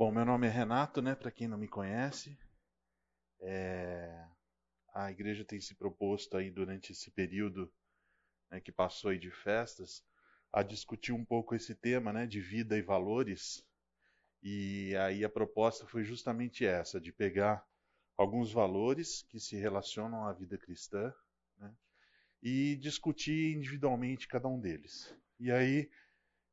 Bom, meu nome é Renato, né? Para quem não me conhece, é... a igreja tem se proposto aí durante esse período né, que passou aí de festas a discutir um pouco esse tema, né, de vida e valores. E aí a proposta foi justamente essa, de pegar alguns valores que se relacionam à vida cristã, né, e discutir individualmente cada um deles. E aí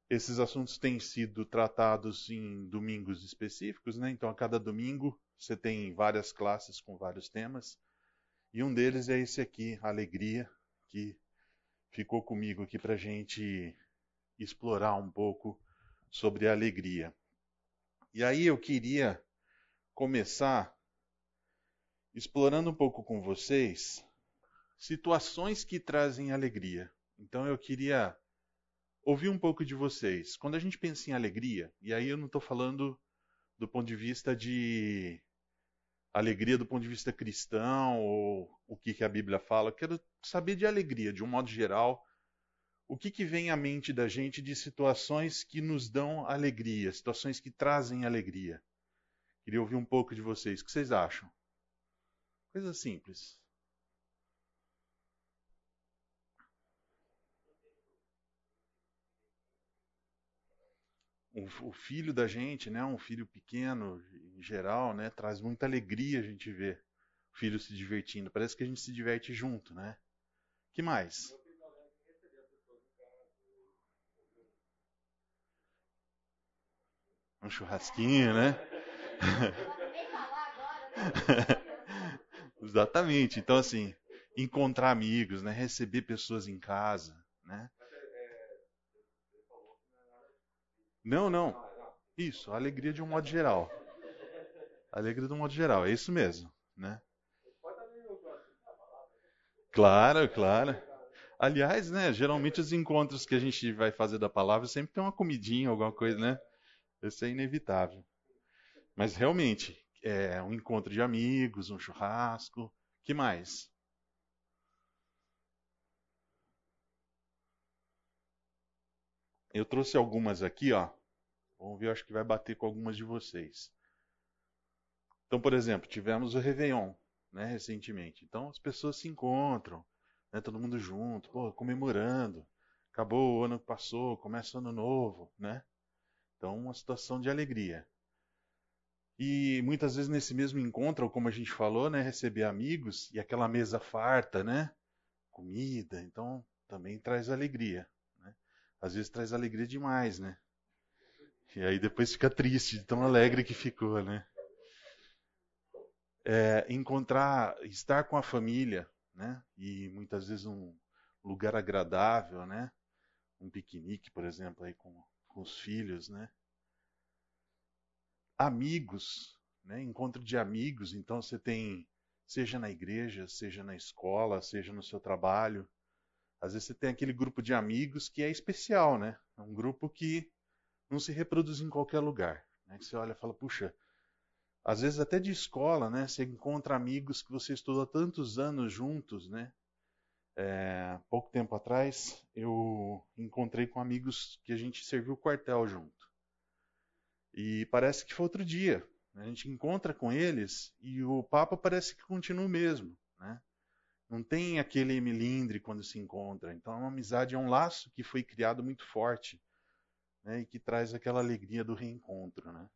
esses assuntos têm sido tratados em domingos específicos, né? Então, a cada domingo você tem várias classes com vários temas. E um deles é esse aqui, Alegria, que ficou comigo aqui para a gente explorar um pouco sobre a alegria. E aí eu queria começar explorando um pouco com vocês situações que trazem alegria. Então eu queria ouvir um pouco de vocês. Quando a gente pensa em alegria, e aí eu não estou falando do ponto de vista de alegria do ponto de vista cristão ou o que, que a Bíblia fala, eu quero saber de alegria, de um modo geral. O que, que vem à mente da gente de situações que nos dão alegria, situações que trazem alegria? Queria ouvir um pouco de vocês. O que vocês acham? Coisa simples. O, filho da gente, né, um filho pequeno, em geral, né, traz muita alegria a gente ver o filho se divertindo. Parece que a gente se diverte junto, né? Que mais? Um churrasquinho, né? Exatamente. Então, assim, encontrar amigos, né? Receber pessoas em casa, né? Não, não. Isso, alegria de um modo geral. Alegria de um modo geral, é isso mesmo, né? Claro, claro. Aliás, né, geralmente os encontros que a gente vai fazer da palavra sempre tem uma comidinha, alguma coisa, né? Isso é inevitável. Mas realmente, é um encontro de amigos, um churrasco, que mais? Eu trouxe algumas aqui, ó. Vamos ver, acho que vai bater com algumas de vocês. Então, por exemplo, tivemos o Réveillon, né, recentemente. Então, as pessoas se encontram, né, todo mundo junto, pô, comemorando. Acabou o ano que passou, começa o ano novo, né? Então, uma situação de alegria. E muitas vezes nesse mesmo encontro, como a gente falou, né, receber amigos e aquela mesa farta, né? Comida, então também traz alegria. Né? Às vezes traz alegria demais, né? E aí depois fica triste de tão alegre que ficou, né? É, encontrar, estar com a família, né? E muitas vezes um lugar agradável, né? Um piquenique, por exemplo, aí com, com os filhos, né? Amigos, né? Encontro de amigos, então você tem, seja na igreja, seja na escola, seja no seu trabalho, às vezes você tem aquele grupo de amigos que é especial, né? É um grupo que não se reproduz em qualquer lugar. Né? Você olha e fala, puxa, às vezes até de escola, né? Você encontra amigos que você estudou há tantos anos juntos, né? É, pouco tempo atrás, eu encontrei com amigos que a gente serviu o quartel junto. E parece que foi outro dia. Né? A gente encontra com eles e o papo parece que continua o mesmo, né? Não tem aquele melindre quando se encontra. Então, é uma amizade, é um laço que foi criado muito forte né, e que traz aquela alegria do reencontro. Né?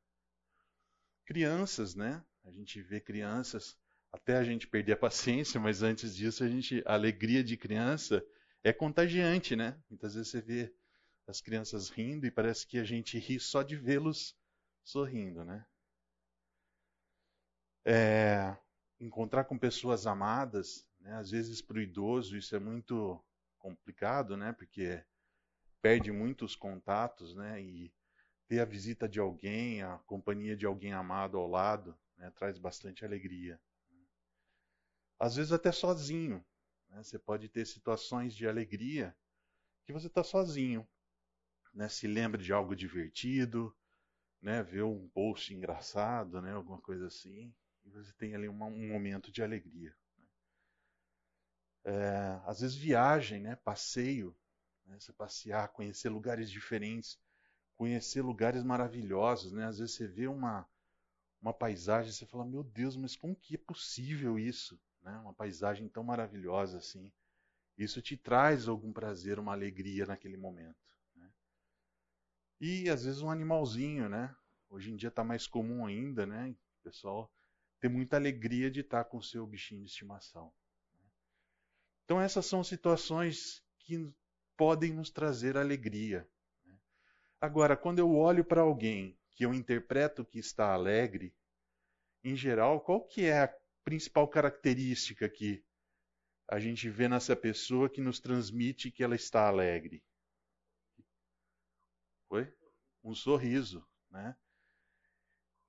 Crianças, né? A gente vê crianças, até a gente perder a paciência, mas antes disso a gente, a alegria de criança é contagiante, né? Muitas vezes você vê as crianças rindo e parece que a gente ri só de vê-los sorrindo, né? É, encontrar com pessoas amadas, né? às vezes para o idoso isso é muito complicado, né? Porque perde muitos contatos, né? E ter a visita de alguém, a companhia de alguém amado ao lado, né? traz bastante alegria. Às vezes até sozinho, né? Você pode ter situações de alegria que você está sozinho, né? Se lembra de algo divertido, né? Vê um post engraçado, né? Alguma coisa assim, e você tem ali uma, um momento de alegria. Né? É, às vezes viagem, né? Passeio, né? Você passear, conhecer lugares diferentes, conhecer lugares maravilhosos, né? Às vezes você vê uma, uma paisagem e você fala, meu Deus, mas como que é possível isso? Né? Uma paisagem tão maravilhosa assim. Isso te traz algum prazer, uma alegria naquele momento. Né? E às vezes um animalzinho, né? Hoje em dia está mais comum ainda, né? O pessoal ter muita alegria de estar com o seu bichinho de estimação. Né? Então essas são situações que podem nos trazer alegria. Né? Agora, quando eu olho para alguém que eu interpreto que está alegre, em geral, qual que é a principal característica que a gente vê nessa pessoa que nos transmite que ela está alegre? Foi? Um sorriso, né?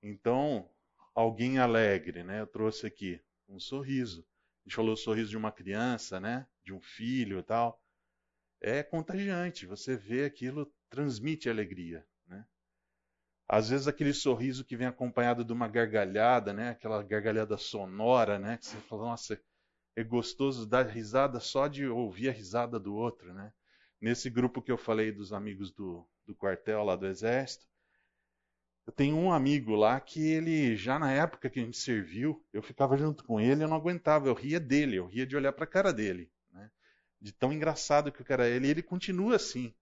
Então, alguém alegre, né? Eu trouxe aqui um sorriso. A gente falou o sorriso de uma criança, né? De um filho e tal. É contagiante. Você vê aquilo, transmite alegria, né? Às vezes aquele sorriso que vem acompanhado de uma gargalhada, né? Aquela gargalhada sonora, né? Que você fala, nossa, é gostoso dar risada só de ouvir a risada do outro, né? Nesse grupo que eu falei dos amigos do, do quartel lá do exército, eu tenho um amigo lá que ele, já na época que a gente serviu, eu ficava junto com ele, eu não aguentava, eu ria dele, eu ria de olhar para a cara dele? De tão engraçado que o cara é ele, ele continua assim.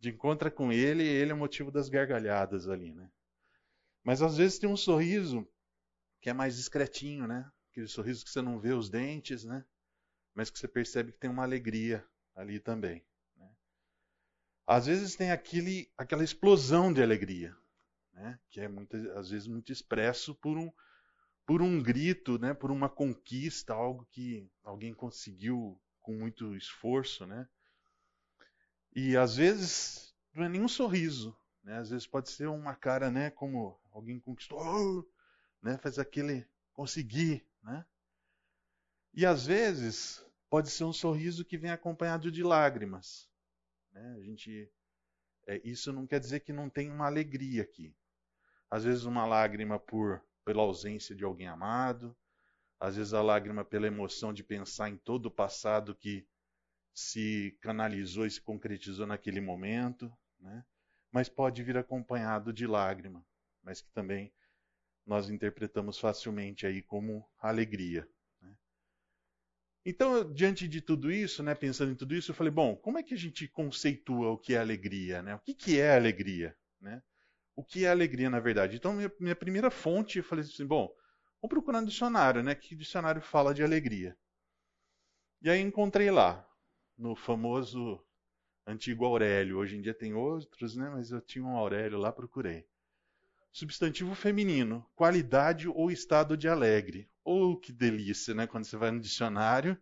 De encontra com ele, ele é o motivo das gargalhadas ali, né? Mas às vezes tem um sorriso que é mais discretinho, né? Aquele sorriso que você não vê os dentes, né? Mas que você percebe que tem uma alegria ali também. Né? Às vezes tem aquele, aquela explosão de alegria, né? Que é muitas, às vezes muito expresso por um, por um grito, né? Por uma conquista, algo que alguém conseguiu com muito esforço, né? E às vezes não é nenhum sorriso, né? Às vezes pode ser uma cara, né? Como alguém conquistou, né? Faz aquele conseguir, né? E às vezes pode ser um sorriso que vem acompanhado de lágrimas. Né? A gente, é, isso não quer dizer que não tem uma alegria aqui. Às vezes uma lágrima por pela ausência de alguém amado, às vezes a lágrima pela emoção de pensar em todo o passado que se canalizou e se concretizou naquele momento, né? mas pode vir acompanhado de lágrima, mas que também nós interpretamos facilmente aí como alegria. Né? Então, diante de tudo isso, né, pensando em tudo isso, eu falei, bom, como é que a gente conceitua o que é alegria? Né? O que, que é alegria? Né? O que é alegria, na verdade? Então, minha, minha primeira fonte, eu falei assim, bom, vamos procurar no dicionário, né? Que dicionário fala de alegria? E aí encontrei lá, no famoso antigo Aurélio. Hoje em dia tem outros, né? Mas eu tinha um Aurélio lá, procurei. Substantivo feminino, qualidade ou estado de alegre. Ou oh, que delícia, né? Quando você vai no dicionário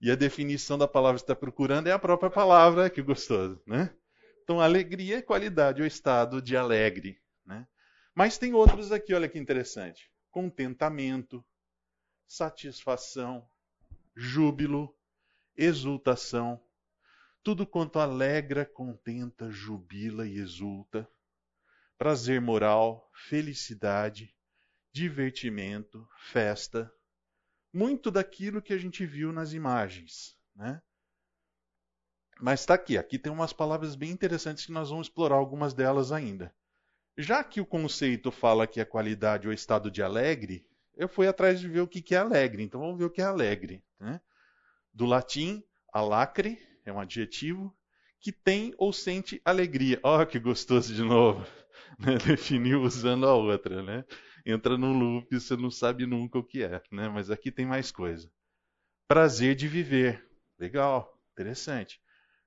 e a definição da palavra que está procurando é a própria palavra, que gostoso, né? Então, alegria é qualidade ou estado de alegre, né? Mas tem outros aqui, olha que interessante. Contentamento, satisfação, júbilo, exultação, tudo quanto alegra, contenta, jubila e exulta prazer moral, felicidade, divertimento, festa, muito daquilo que a gente viu nas imagens, né? Mas está aqui, aqui tem umas palavras bem interessantes que nós vamos explorar algumas delas ainda. Já que o conceito fala que é qualidade ou estado de alegre, eu fui atrás de ver o que é alegre. Então vamos ver o que é alegre. Né? Do latim, alacre é um adjetivo que tem ou sente alegria. Olha que gostoso de novo. né, definiu usando a outra, né? Entra num loop, você não sabe nunca o que é, né? Mas aqui tem mais coisa. Prazer de viver. Legal, interessante.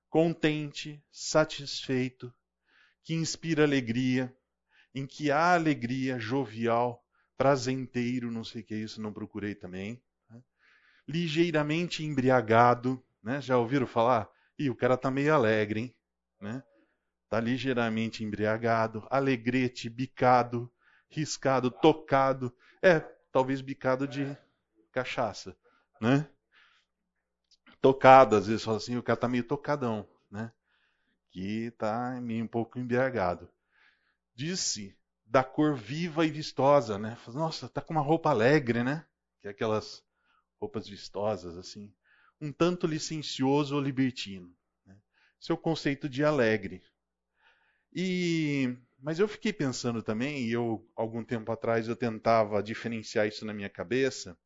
Contente, satisfeito, que inspira alegria, em que há alegria, jovial, prazenteiro, não sei o que é isso, não procurei também. Né? Ligeiramente embriagado, né? Já ouviram falar? Ih, o cara tá meio alegre, hein? Né? está ligeiramente embriagado, alegrete, bicado, riscado, tocado. É, talvez bicado de cachaça, né? Tocado, às vezes assim, o cara está meio tocadão, né? Que está meio um pouco embriagado. Disse da cor viva e vistosa, né? Nossa, tá com uma roupa alegre, né? Que é aquelas roupas vistosas assim. Um tanto licencioso ou libertino. Né? Esse é conceito de alegre. E mas eu fiquei pensando também, e eu algum tempo atrás eu tentava diferenciar isso na minha cabeça,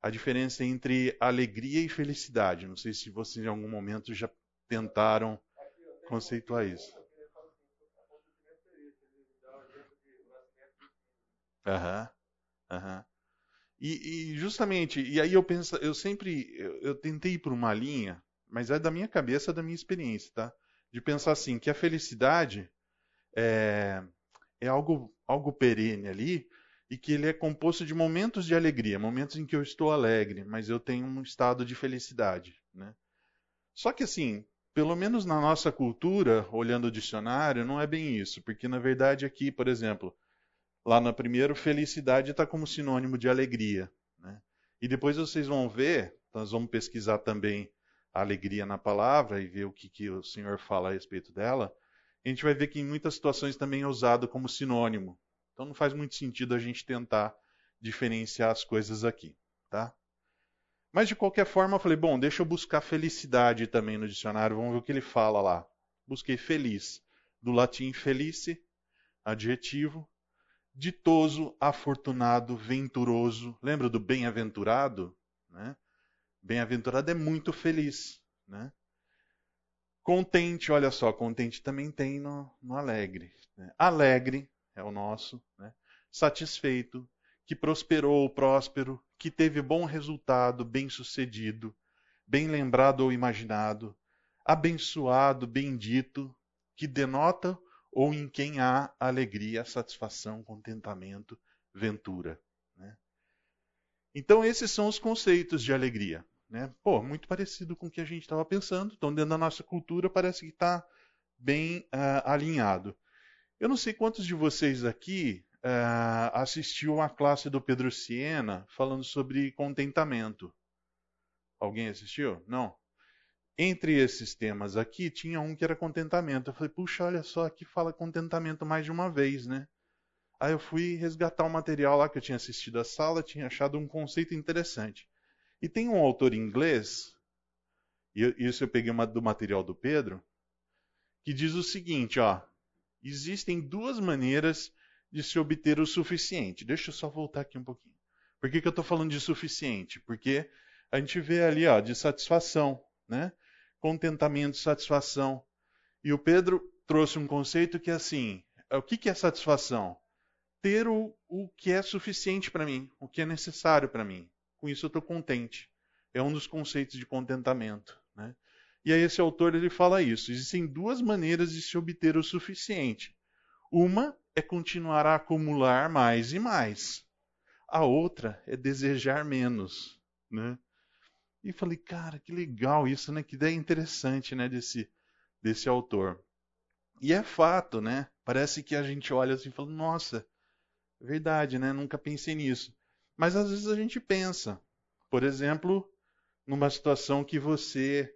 a diferença entre alegria e felicidade. Não sei se vocês em algum momento já tentaram conceituar isso. Aham, aham. E, e, justamente, e aí eu penso, eu sempre, eu, eu, tentei ir por uma linha, mas é da minha cabeça, da minha experiência, tá? De pensar assim, que a felicidade é, é algo, algo perene ali e que ele é composto de momentos de alegria, momentos em que eu estou alegre, mas eu tenho um estado de felicidade, né? Só que assim, pelo menos na nossa cultura, olhando o dicionário, não é bem isso, porque na verdade aqui, por exemplo, Lá no primeiro, felicidade está como sinônimo de alegria. Né? E depois vocês vão ver, nós vamos pesquisar também a alegria na palavra e ver o que, que o Senhor fala a respeito dela. A gente vai ver que em muitas situações também é usado como sinônimo. Então não faz muito sentido a gente tentar diferenciar as coisas aqui, tá? Mas de qualquer forma, eu falei, bom, deixa eu buscar felicidade também no dicionário, vamos ver o que ele fala lá. Busquei feliz, do latim felice, adjetivo, ditoso, afortunado, venturoso. Lembra do bem-aventurado? Né? Bem-aventurado é muito feliz. Né? Contente, olha só, contente também tem no, no alegre. Né? Alegre é o nosso. Né? Satisfeito, que prosperou, próspero, que teve bom resultado, bem-sucedido, bem lembrado ou imaginado, abençoado, bendito, que denota ou em quem há alegria, satisfação, contentamento, ventura. Né? Então, esses são os conceitos de alegria. Né? Pô, muito parecido com o que a gente estava pensando. Então, dentro da nossa cultura, parece que está bem uh, alinhado. Eu não sei quantos de vocês aqui uh, assistiu a classe do Pedro Siena falando sobre contentamento. Alguém assistiu? Não? Entre esses temas aqui, tinha um que era contentamento. Eu falei, puxa, olha só, aqui fala contentamento mais de uma vez, né? Aí eu fui resgatar o material lá que eu tinha assistido à sala, tinha achado um conceito interessante. E tem um autor inglês, e isso eu peguei uma, do material do Pedro, que diz o seguinte, ó, existem duas maneiras de se obter o suficiente. Deixa eu só voltar aqui um pouquinho. Por que, que eu estou falando de suficiente? Porque a gente vê ali, ó, de satisfação, né? Contentamento, satisfação. E o Pedro trouxe um conceito que é assim: o que é satisfação? Ter o, o que é suficiente para mim, o que é necessário para mim. Com isso eu estou contente. É um dos conceitos de contentamento. Né? E aí esse autor ele fala isso. Existem duas maneiras de se obter o suficiente. Uma é continuar a acumular mais e mais. A outra é desejar menos. Né? E falei, cara, que legal isso, né? Que ideia interessante, né, desse, desse autor. E é fato, né? Parece que a gente olha assim e fala, nossa, verdade, né? Nunca pensei nisso. Mas às vezes a gente pensa. Por exemplo, numa situação que você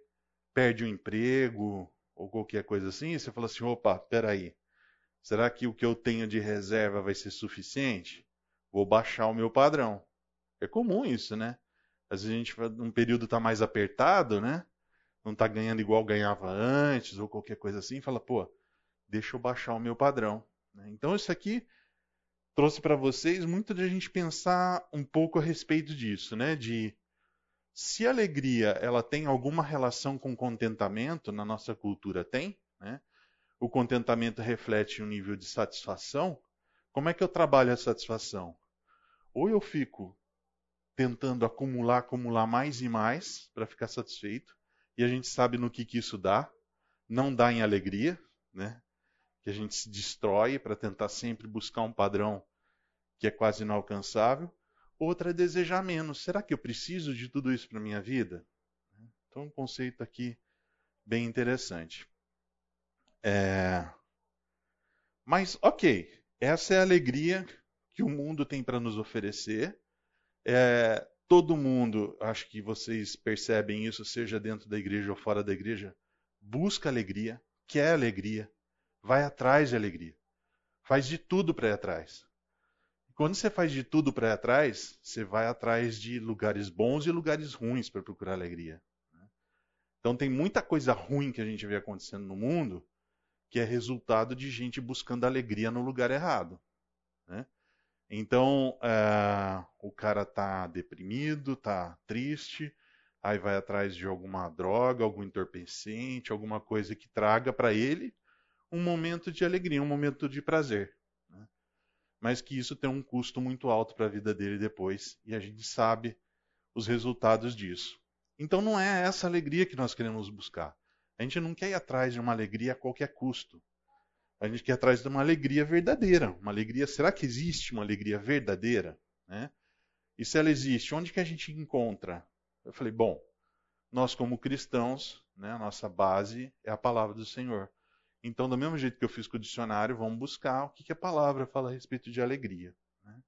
perde o um emprego ou qualquer coisa assim, você fala assim, opa, peraí, será que o que eu tenho de reserva vai ser suficiente? Vou baixar o meu padrão. É comum isso, né? Às vezes a gente, num período está mais apertado, né? Não está ganhando igual ganhava antes ou qualquer coisa assim, fala, pô, deixa eu baixar o meu padrão. Né? Então isso aqui trouxe para vocês muito de a gente pensar um pouco a respeito disso, né? De se a alegria ela tem alguma relação com contentamento, na nossa cultura tem, né? O contentamento reflete um nível de satisfação. Como é que eu trabalho a satisfação? Ou eu fico tentando acumular, acumular mais e mais para ficar satisfeito. E a gente sabe no que, que isso dá. Não dá em alegria, né? Que a gente se destrói para tentar sempre buscar um padrão que é quase inalcançável. Outra é desejar menos. Será que eu preciso de tudo isso para minha vida? Então, um conceito aqui bem interessante. É... Mas, ok, essa é a alegria que o mundo tem para nos oferecer é, todo mundo, acho que vocês percebem isso, seja dentro da igreja ou fora da igreja, busca alegria, quer alegria, vai atrás de alegria, faz de tudo para ir atrás. Quando você faz de tudo para ir atrás, você vai atrás de lugares bons e lugares ruins para procurar alegria. Né? Então tem muita coisa ruim que a gente vê acontecendo no mundo que é resultado de gente buscando alegria no lugar errado. Né? Então, é, o cara tá deprimido, tá triste, aí vai atrás de alguma droga, algum entorpecente, alguma coisa que traga para ele um momento de alegria, um momento de prazer. Né? Mas que isso tem um custo muito alto para a vida dele depois, e a gente sabe os resultados disso. Então, não é essa alegria que nós queremos buscar. A gente não quer ir atrás de uma alegria a qualquer custo. A gente quer atrás de uma alegria verdadeira. Uma alegria, será que existe uma alegria verdadeira? Né? E se ela existe, onde que a gente encontra? Eu falei, bom, nós como cristãos, né, a nossa base é a palavra do Senhor. Então, do mesmo jeito que eu fiz com o dicionário, vamos buscar o que, que a palavra fala a respeito de alegria. Né?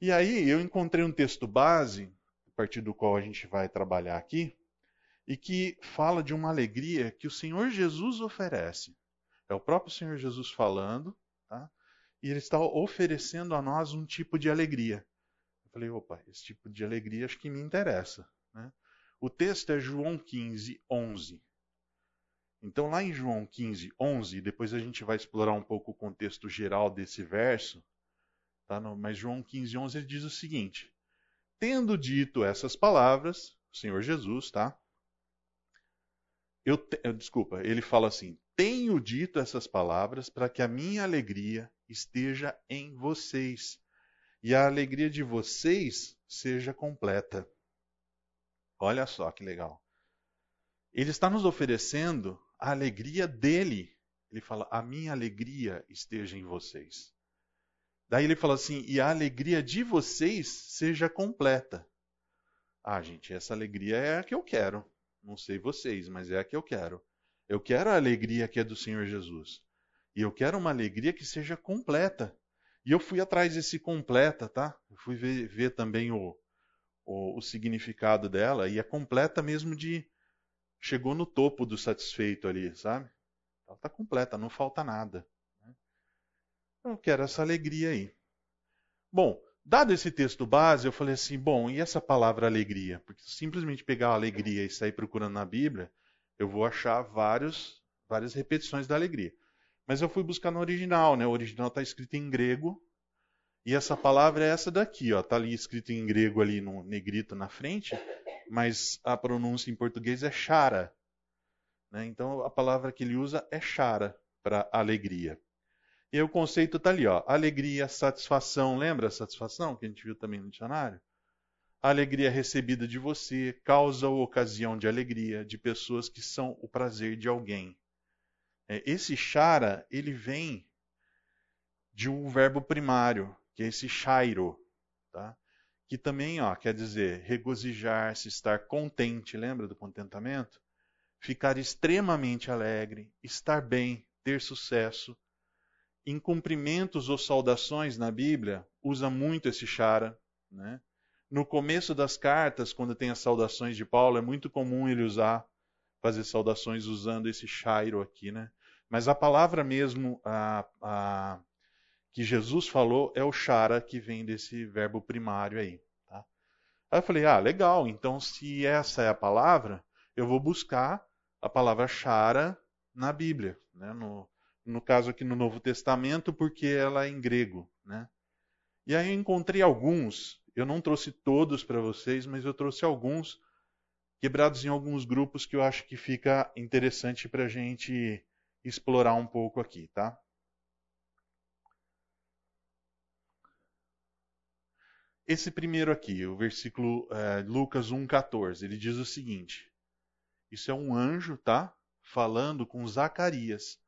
E aí eu encontrei um texto base, a partir do qual a gente vai trabalhar aqui, e que fala de uma alegria que o Senhor Jesus oferece. É o próprio Senhor Jesus falando, tá? e ele está oferecendo a nós um tipo de alegria. Eu falei, opa, esse tipo de alegria acho que me interessa. Né? O texto é João 15, 11. Então, lá em João 15, 11, depois a gente vai explorar um pouco o contexto geral desse verso, tá? mas João 15, 11 ele diz o seguinte: Tendo dito essas palavras, o Senhor Jesus, tá? Eu, te, desculpa, ele fala assim: Tenho dito essas palavras para que a minha alegria esteja em vocês e a alegria de vocês seja completa. Olha só que legal. Ele está nos oferecendo a alegria dele. Ele fala: A minha alegria esteja em vocês. Daí ele fala assim: E a alegria de vocês seja completa. Ah, gente, essa alegria é a que eu quero. Não sei vocês, mas é a que eu quero. Eu quero a alegria que é do Senhor Jesus. E eu quero uma alegria que seja completa. E eu fui atrás desse completa, tá? Eu fui ver, ver também o, o, o, significado dela. E é completa mesmo de. Chegou no topo do satisfeito ali, sabe? Ela está completa, não falta nada. Né? Eu quero essa alegria aí. Bom, Dado esse texto base, eu falei assim: bom, e essa palavra alegria? Porque simplesmente pegar a alegria e sair procurando na Bíblia, eu vou achar vários, várias repetições da alegria. Mas eu fui buscar no original, né? O original está escrito em grego. E essa palavra é essa daqui, ó. Está ali escrito em grego ali no negrito na frente, mas a pronúncia em português é chara. Né? Então a palavra que ele usa é chara para alegria. E o conceito está ali, ó. Alegria, satisfação. Lembra a satisfação que a gente viu também no dicionário? A alegria recebida de você, causa ou ocasião de alegria de pessoas que são o prazer de alguém. É, esse chara, ele vem de um verbo primário, que é esse chairo, tá? que também ó, quer dizer regozijar-se, estar contente, lembra do contentamento? Ficar extremamente alegre, estar bem, ter sucesso, em cumprimentos ou saudações na Bíblia, usa muito esse chara. Né? No começo das cartas, quando tem as saudações de Paulo, é muito comum ele usar, fazer saudações usando esse chairo aqui. Né? Mas a palavra mesmo a, a, que Jesus falou é o chara, que vem desse verbo primário aí. Tá? Aí eu falei, ah, legal, então se essa é a palavra, eu vou buscar a palavra chara na Bíblia, né? no, no caso aqui no Novo Testamento, porque ela é em grego, né? E aí eu encontrei alguns, eu não trouxe todos para vocês, mas eu trouxe alguns quebrados em alguns grupos que eu acho que fica interessante para a gente explorar um pouco aqui, tá? Esse primeiro aqui, o versículo é, Lucas 1,14, ele diz o seguinte: Isso é um anjo, tá? Falando com Zacarias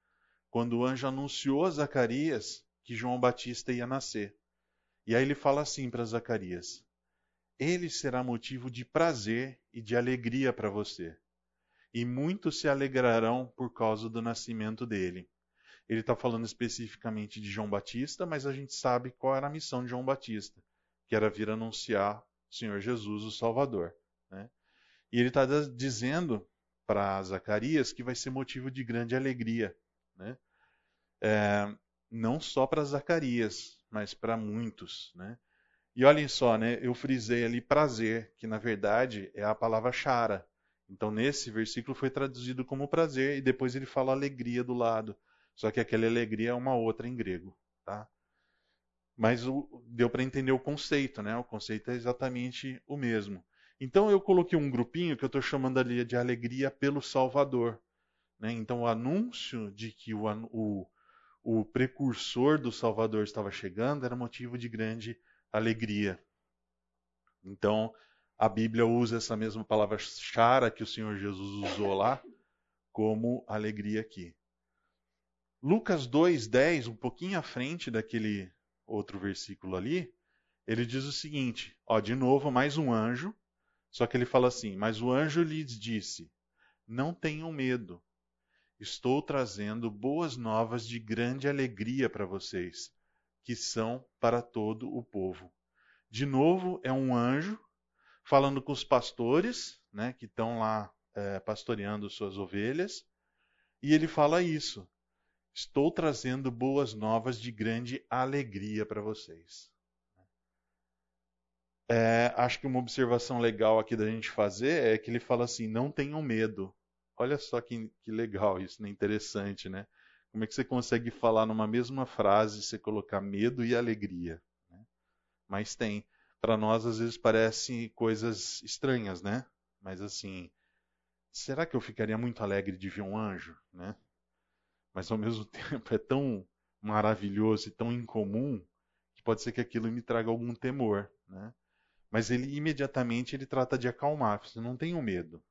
quando o anjo anunciou a Zacarias que João Batista ia nascer. E aí ele fala assim para Zacarias: Ele será motivo de prazer e de alegria para você, e muitos se alegrarão por causa do nascimento dele. Ele está falando especificamente de João Batista, mas a gente sabe qual era a missão de João Batista, que era vir anunciar o Senhor Jesus, o Salvador. Né? E ele está dizendo para Zacarias que vai ser motivo de grande alegria né? É, não só para Zacarias, mas para muitos. Né? E olhem só, né, eu frisei ali prazer, que na verdade é a palavra chara. Então, nesse versículo foi traduzido como prazer e depois ele fala alegria do lado. Só que aquela alegria é uma outra em grego, tá? Mas o, deu para entender o conceito, né? O conceito é exatamente o mesmo. Então eu coloquei um grupinho que eu estou chamando ali de alegria pelo Salvador. Né? Então o anúncio de que o, o, o precursor do Salvador estava chegando era motivo de grande alegria. Então a Bíblia usa essa mesma palavra chara que o Senhor Jesus usou lá como alegria aqui. Lucas 2:10, um pouquinho à frente daquele outro versículo ali, ele diz o seguinte, ó, de novo mais um anjo, só que ele fala assim: "Mas o anjo lhes disse: Não tenham medo. Estou trazendo boas novas de grande alegria para vocês, que são para todo o povo." De novo é um anjo falando com os pastores, né, que estão lá é, pastoreando suas ovelhas, e ele fala isso: Estou trazendo boas novas de grande alegria para vocês. É, acho que uma observação legal aqui da gente fazer é que ele fala assim: não tenham medo. Olha só que, que legal isso, né? interessante, né? Como é que você consegue falar numa mesma frase, você colocar medo e alegria? Né? Mas tem para nós às vezes parecem coisas estranhas, né? Mas assim, será que eu ficaria muito alegre de ver um anjo, né? Mas ao mesmo tempo é tão maravilhoso e tão incomum que pode ser que aquilo me traga algum temor, né? Mas ele imediatamente ele trata de acalmar, você não tenha medo.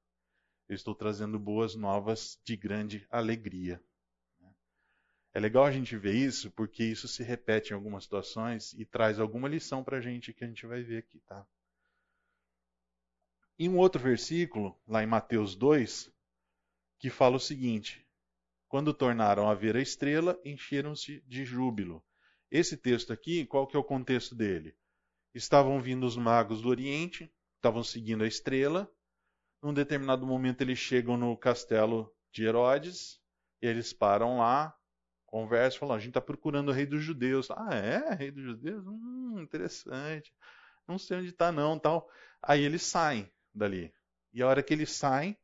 Eu estou trazendo boas novas de grande alegria. É legal a gente ver isso, porque isso se repete em algumas situações e traz alguma lição para a gente que a gente vai ver aqui, tá? E um outro versículo, lá em Mateus 2, que fala o seguinte: Quando tornaram a ver a estrela, encheram-se de júbilo. Esse texto aqui, qual que é o contexto dele? Estavam vindo os magos do Oriente, estavam seguindo a estrela. Num determinado momento eles chegam no castelo de Herodes, e eles param lá, conversa, falam, a gente está procurando o rei dos judeus. Ah, é? Rei dos judeus? Hum, interessante. Não sei onde está não, tal. Aí eles saem dali. E a hora que eles saem,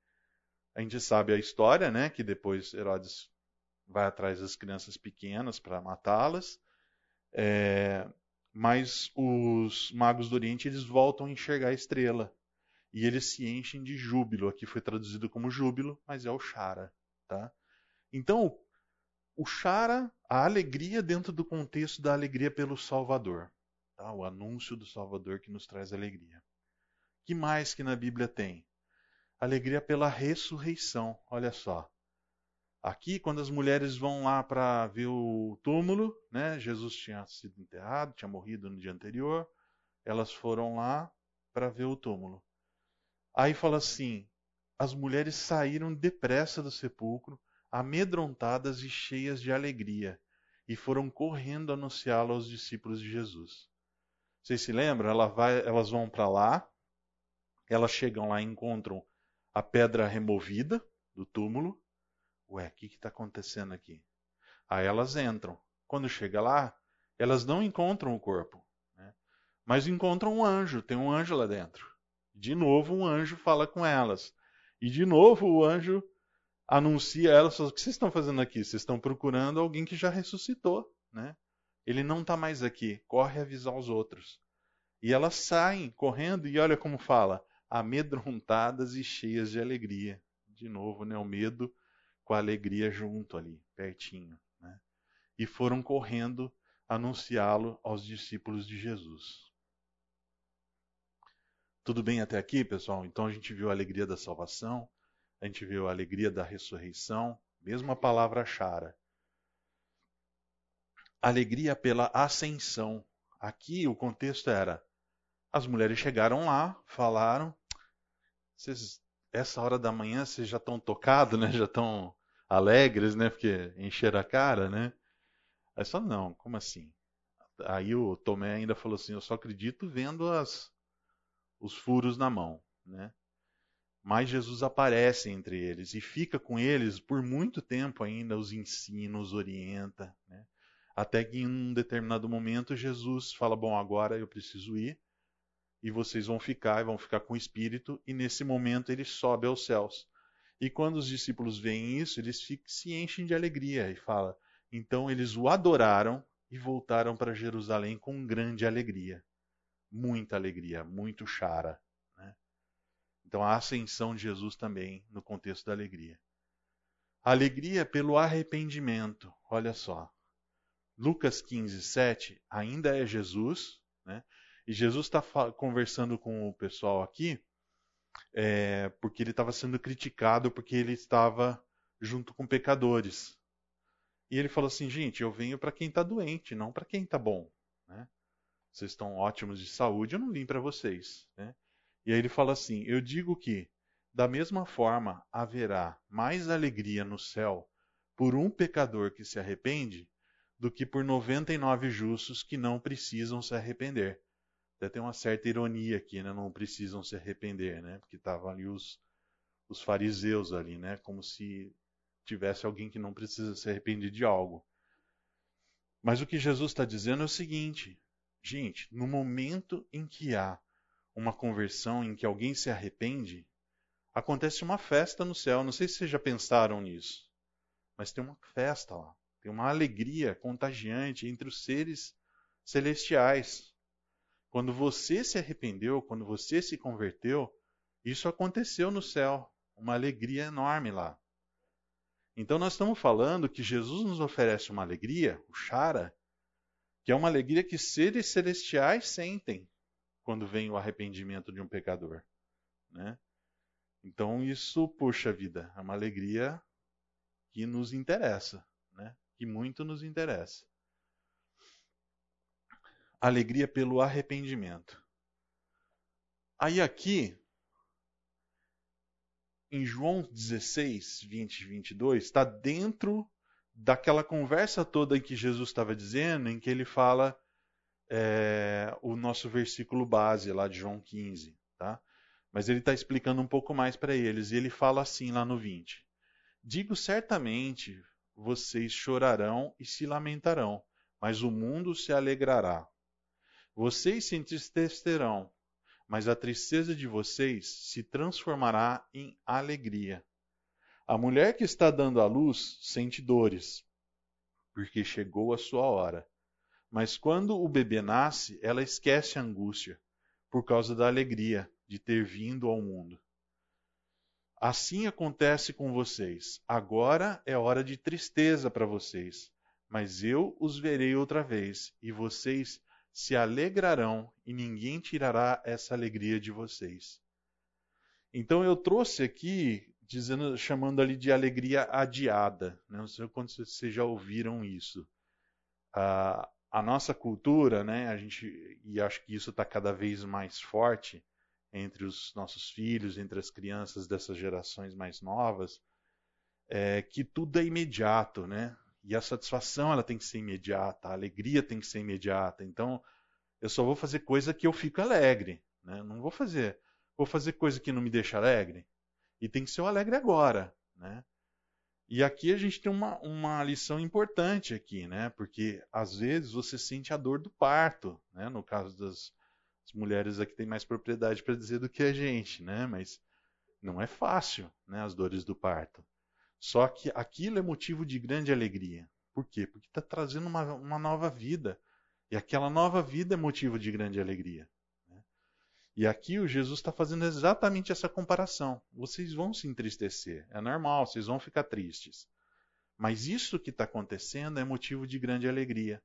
a gente sabe a história, né? Que depois Herodes vai atrás das crianças pequenas para matá-las. É, mas os magos do Oriente eles voltam a enxergar a estrela e eles se enchem de júbilo. Aqui foi traduzido como júbilo, mas é o chara, tá? Então o chara, a alegria dentro do contexto da alegria pelo Salvador. Tá? O anúncio do Salvador que nos traz alegria. que mais que na Bíblia tem? Alegria pela ressurreição. Olha só. Aqui, quando as mulheres vão lá para ver o túmulo, né? Jesus tinha sido enterrado, tinha morrido no dia anterior. Elas foram lá para ver o túmulo. Aí fala assim: as mulheres saíram depressa do sepulcro amedrontadas e cheias de alegria, e foram correndo anunciá-lo aos discípulos de Jesus. Vocês se lembram? Ela vai, elas vão para lá, elas chegam lá e encontram a pedra removida do túmulo. Ué, o que está acontecendo aqui? Aí elas entram. Quando chega lá, elas não encontram o corpo, né? mas encontram um anjo, tem um anjo lá dentro. De novo, um anjo fala com elas. E de novo, o anjo anuncia a elas: o que vocês estão fazendo aqui? Vocês estão procurando alguém que já ressuscitou, né? Ele não está mais aqui. Corre avisar os outros. E elas saem correndo e olha como fala: amedrontadas e cheias de alegria. De novo, né? O medo com a alegria junto ali, pertinho. Né? E foram correndo anunciá-lo aos discípulos de Jesus. Tudo bem até aqui, pessoal? Então a gente viu a alegria da salvação, a gente viu a alegria da ressurreição, mesmo a palavra chara. Alegria pela ascensão. Aqui o contexto era: as mulheres chegaram lá, falaram, vocês, essa hora da manhã vocês já estão tocados, né? Já estão alegres, né? Porque encheram a cara, né? Aí só não, como assim? Aí o Tomé ainda falou assim: eu só acredito vendo as, os furos na mão, né? Mas Jesus aparece entre eles e fica com eles por muito tempo ainda, os ensina, os orienta. Né? Até que em um determinado momento Jesus fala: Bom, agora eu preciso ir, e vocês vão ficar, e vão ficar com o Espírito, e nesse momento ele sobe aos céus. E quando os discípulos veem isso, eles se enchem de alegria e fala: então eles o adoraram e voltaram para Jerusalém com grande alegria. Muita alegria, muito chara. Né? Então a ascensão de Jesus também no contexto da alegria. Alegria pelo arrependimento, olha só. Lucas 15, 7 ainda é Jesus, né? e Jesus está conversando com o pessoal aqui, é, porque ele estava sendo criticado porque ele estava junto com pecadores. E ele falou assim: gente, eu venho para quem está doente, não para quem está bom. Né? Vocês estão ótimos de saúde, eu não vim para vocês. Né? E aí ele fala assim: eu digo que, da mesma forma, haverá mais alegria no céu por um pecador que se arrepende do que por 99 justos que não precisam se arrepender. Até tem uma certa ironia aqui, né? Não precisam se arrepender, né? Porque estavam ali os, os fariseus ali, né? Como se tivesse alguém que não precisa se arrepender de algo. Mas o que Jesus está dizendo é o seguinte: gente, no momento em que há uma conversão, em que alguém se arrepende, acontece uma festa no céu. Não sei se vocês já pensaram nisso, mas tem uma festa lá. Tem uma alegria contagiante entre os seres celestiais. Quando você se arrependeu, quando você se converteu, isso aconteceu no céu. Uma alegria enorme lá. Então nós estamos falando que Jesus nos oferece uma alegria, o Shara, que é uma alegria que seres celestiais sentem quando vem o arrependimento de um pecador. Né? Então isso, puxa vida, é uma alegria que nos interessa, né? que muito nos interessa. Alegria pelo arrependimento. Aí aqui em João 16, 20 e 22, está dentro daquela conversa toda em que Jesus estava dizendo, em que ele fala é, o nosso versículo base lá de João 15, tá? Mas ele está explicando um pouco mais para eles, e ele fala assim lá no 20: Digo certamente, vocês chorarão e se lamentarão, mas o mundo se alegrará. Vocês se entristecerão, mas a tristeza de vocês se transformará em alegria. A mulher que está dando à luz sente dores, porque chegou a sua hora. Mas quando o bebê nasce, ela esquece a angústia, por causa da alegria de ter vindo ao mundo. Assim acontece com vocês. Agora é hora de tristeza para vocês, mas eu os verei outra vez, e vocês se alegrarão e ninguém tirará essa alegria de vocês. Então eu trouxe aqui dizendo, chamando ali de alegria adiada. Né? Não sei quando vocês já ouviram isso. A, a nossa cultura, né, a gente e acho que isso está cada vez mais forte entre os nossos filhos, entre as crianças dessas gerações mais novas, é que tudo é imediato, né? E a satisfação ela tem que ser imediata, a alegria tem que ser imediata. Então, eu só vou fazer coisa que eu fico alegre. Né? Não vou fazer. Vou fazer coisa que não me deixa alegre. E tem que ser o alegre agora. Né? E aqui a gente tem uma, uma lição importante aqui, né? Porque às vezes você sente a dor do parto, né? No caso das, mulheres aqui tem mais propriedade para dizer do que a gente, né? Mas não é fácil, né? As dores do parto. Só que aquilo é motivo de grande alegria. Por quê? Porque está trazendo uma, uma nova vida. E aquela nova vida é motivo de grande alegria. Né? E aqui o Jesus está fazendo exatamente essa comparação. Vocês vão se entristecer, é normal, vocês vão ficar tristes. Mas isso que está acontecendo é motivo de grande alegria,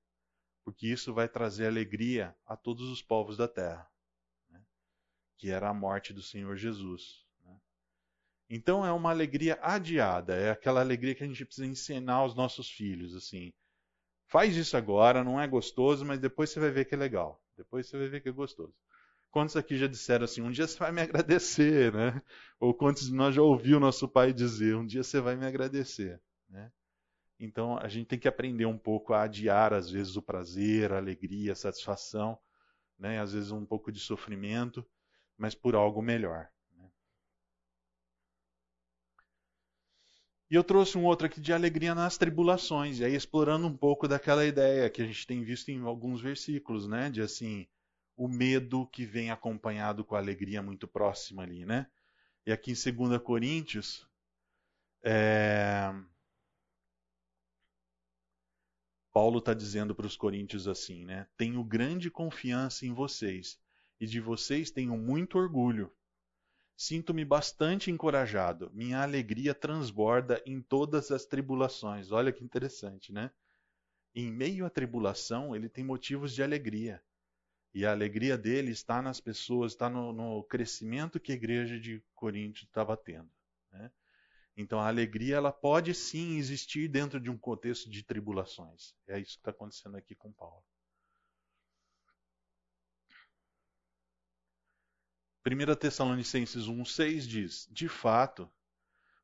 porque isso vai trazer alegria a todos os povos da terra, né? que era a morte do Senhor Jesus. Então é uma alegria adiada, é aquela alegria que a gente precisa ensinar aos nossos filhos, assim. Faz isso agora, não é gostoso, mas depois você vai ver que é legal. Depois você vai ver que é gostoso. Quantos aqui já disseram assim, um dia você vai me agradecer, né? Ou quantos de nós já ouviu nosso pai dizer, um dia você vai me agradecer, né? Então a gente tem que aprender um pouco a adiar às vezes o prazer, a alegria, a satisfação, né? Às vezes um pouco de sofrimento, mas por algo melhor. E eu trouxe um outro aqui de alegria nas tribulações, e aí explorando um pouco daquela ideia que a gente tem visto em alguns versículos, né? De assim, o medo que vem acompanhado com a alegria muito próxima ali, né? E aqui em 2 Coríntios, é... Paulo está dizendo para os coríntios assim, né? Tenho grande confiança em vocês e de vocês tenho muito orgulho. Sinto-me bastante encorajado. Minha alegria transborda em todas as tribulações. Olha que interessante, né? Em meio à tribulação, ele tem motivos de alegria. E a alegria dele está nas pessoas, está no, no crescimento que a igreja de Corinto estava tendo. Né? Então a alegria ela pode sim existir dentro de um contexto de tribulações. É isso que está acontecendo aqui com Paulo. 1 Tessalonicenses 1,6 diz: De fato,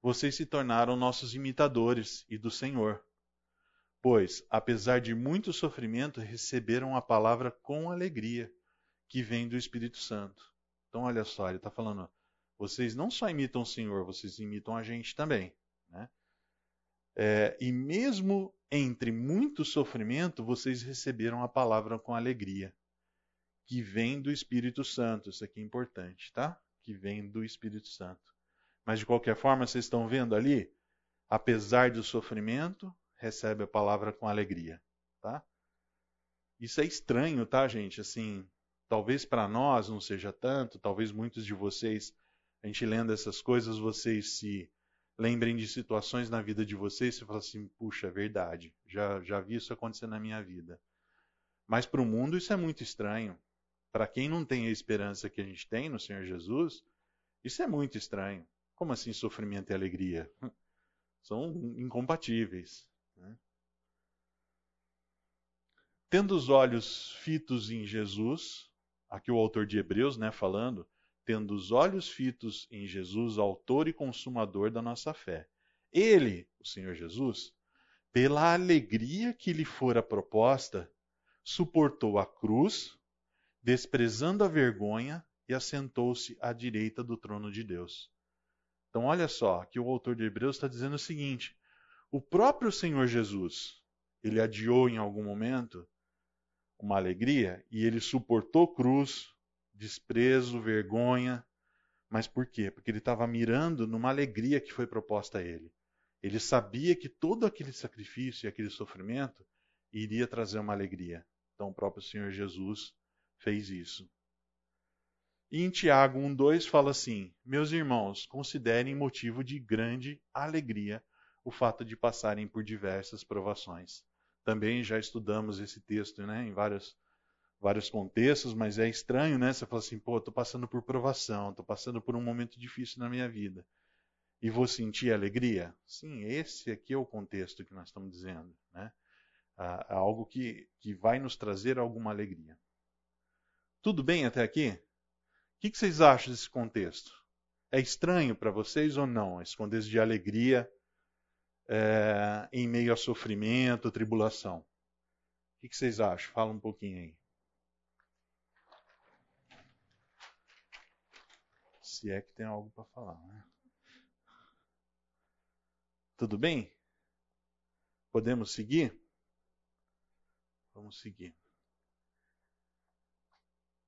vocês se tornaram nossos imitadores e do Senhor. Pois, apesar de muito sofrimento, receberam a palavra com alegria, que vem do Espírito Santo. Então, olha só, ele está falando: vocês não só imitam o Senhor, vocês imitam a gente também. Né? É, e mesmo entre muito sofrimento, vocês receberam a palavra com alegria que vem do Espírito Santo. Isso aqui é importante, tá? Que vem do Espírito Santo. Mas de qualquer forma, vocês estão vendo ali, apesar do sofrimento, recebe a palavra com alegria, tá? Isso é estranho, tá, gente? Assim, talvez para nós não seja tanto, talvez muitos de vocês, a gente lendo essas coisas, vocês se lembrem de situações na vida de vocês e falam assim, puxa, é verdade, já, já vi isso acontecer na minha vida. Mas para o mundo isso é muito estranho. Para quem não tem a esperança que a gente tem no Senhor Jesus, isso é muito estranho. Como assim sofrimento e alegria? São incompatíveis. Né? Tendo os olhos fitos em Jesus, aqui o autor de Hebreus, né, falando, tendo os olhos fitos em Jesus, autor e consumador da nossa fé. Ele, o Senhor Jesus, pela alegria que lhe fora proposta, suportou a cruz, desprezando a vergonha, e assentou-se à direita do trono de Deus. Então, olha só, aqui o autor de Hebreus está dizendo o seguinte: o próprio Senhor Jesus, ele adiou em algum momento uma alegria e ele suportou cruz, desprezo, vergonha. Mas por quê? Porque ele estava mirando numa alegria que foi proposta a ele. Ele sabia que todo aquele sacrifício e aquele sofrimento iria trazer uma alegria. Então, o próprio Senhor Jesus fez isso. E em Tiago 1,2 fala assim: Meus irmãos, considerem motivo de grande alegria o fato de passarem por diversas provações. Também já estudamos esse texto né, em vários, vários contextos, mas é estranho, né? Você fala assim, pô, estou passando por provação, estou passando por um momento difícil na minha vida. E vou sentir alegria? Sim, esse aqui é o contexto que nós estamos dizendo. Né? Ah, algo que, que vai nos trazer alguma alegria. Tudo bem até aqui? O que, vocês acham desse contexto? É estranho para vocês ou não? Esse contexto de alegria é, em meio a sofrimento, tribulação. O que, vocês acham? Fala um pouquinho aí. Se é que tem algo para falar. Né? Tudo bem? Podemos seguir? Vamos seguir.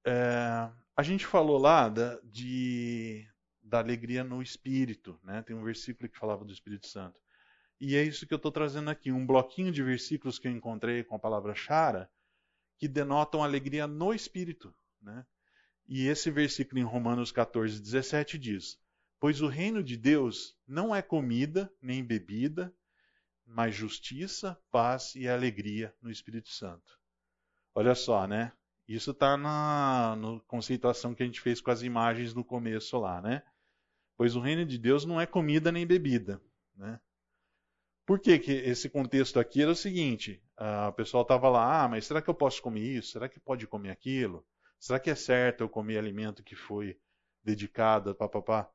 É, a gente falou lá da, de, da alegria no Espírito, né? Tem um versículo que falava do Espírito Santo. E é isso que eu estou trazendo aqui, um bloquinho de versículos que eu encontrei com a palavra chara, que denotam alegria no Espírito, né? E esse versículo em Romanos 14, 17 diz: Pois o reino de Deus não é comida nem bebida, mas justiça, paz e alegria no Espírito Santo. Olha só, né? Isso está na no conceituação que a gente fez com as imagens no começo lá, né? Pois o reino de Deus não é comida nem bebida, né? Por que, que esse contexto aqui era o seguinte? A o pessoal estava lá, ah, mas será que eu posso comer isso? Será que pode comer aquilo? Será que é certo eu comer alimento que foi dedicado, papapá?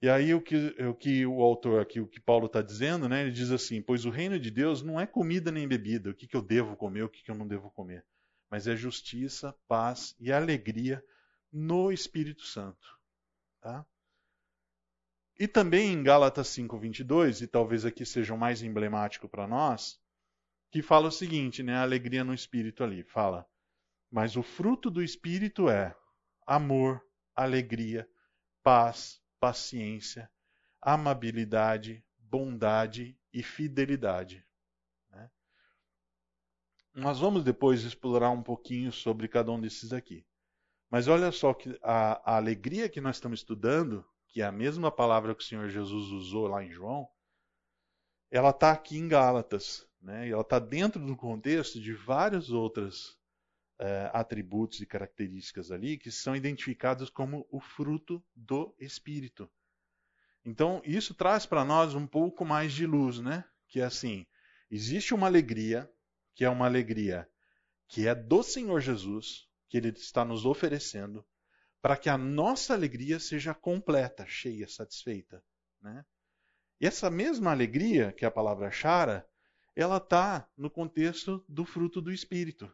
E aí o que, o que o autor aqui, o que Paulo está dizendo, né? Ele diz assim, pois o reino de Deus não é comida nem bebida, o que, que eu devo comer, o que, que eu não devo comer mas é justiça, paz e alegria no Espírito Santo. Tá? E também em Gálatas 5:22, e talvez aqui seja o mais emblemático para nós, que fala o seguinte, né, a alegria no espírito ali, fala: Mas o fruto do Espírito é amor, alegria, paz, paciência, amabilidade, bondade e fidelidade. Né? Nós vamos depois explorar um pouquinho sobre cada um desses aqui. Mas olha só que a, a alegria que nós estamos estudando, que é a mesma palavra que o Senhor Jesus usou lá em João, ela está aqui em Gálatas. Né? E ela está dentro do contexto de vários outros é, atributos e características ali que são identificados como o fruto do Espírito. Então, isso traz para nós um pouco mais de luz, né? Que é assim, existe uma alegria, que é uma alegria que é do Senhor Jesus, que ele está nos oferecendo, para que a nossa alegria seja completa, cheia, satisfeita, né? E essa mesma alegria, que é a palavra chara, ela está no contexto do fruto do Espírito.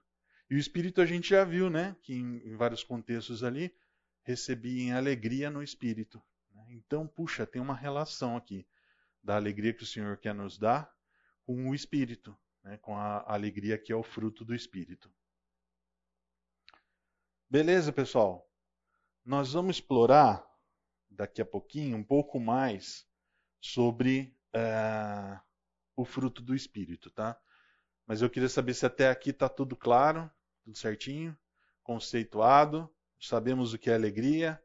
E o Espírito a gente já viu, né? Que em, em vários contextos ali, recebia alegria no Espírito. Né? Então, puxa, tem uma relação aqui da alegria que o Senhor quer nos dar com o Espírito, né? com a alegria que é o fruto do Espírito. Beleza, pessoal? Nós vamos explorar daqui a pouquinho um pouco mais sobre uh, o fruto do Espírito, tá? Mas eu queria saber se até aqui está tudo claro, tudo certinho, conceituado, sabemos o que é alegria.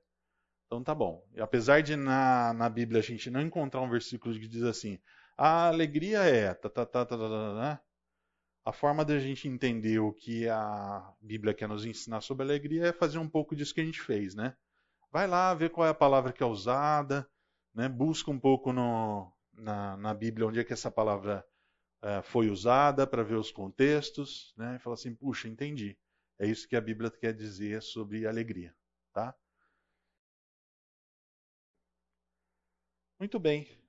Então tá bom. E apesar de na, na Bíblia a gente não encontrar um versículo que diz assim, a alegria é, tá, tá, tá, tá, tá, tá, tá a forma da gente entender o que a Bíblia quer nos ensinar sobre alegria é fazer um pouco disso que a gente fez, né? Vai lá ver qual é a palavra que é usada, né? busca um pouco no, na, na Bíblia onde é que essa palavra uh, foi usada para ver os contextos, né? E fala assim, puxa, entendi. É isso que a Bíblia quer dizer sobre alegria, tá? Muito bem.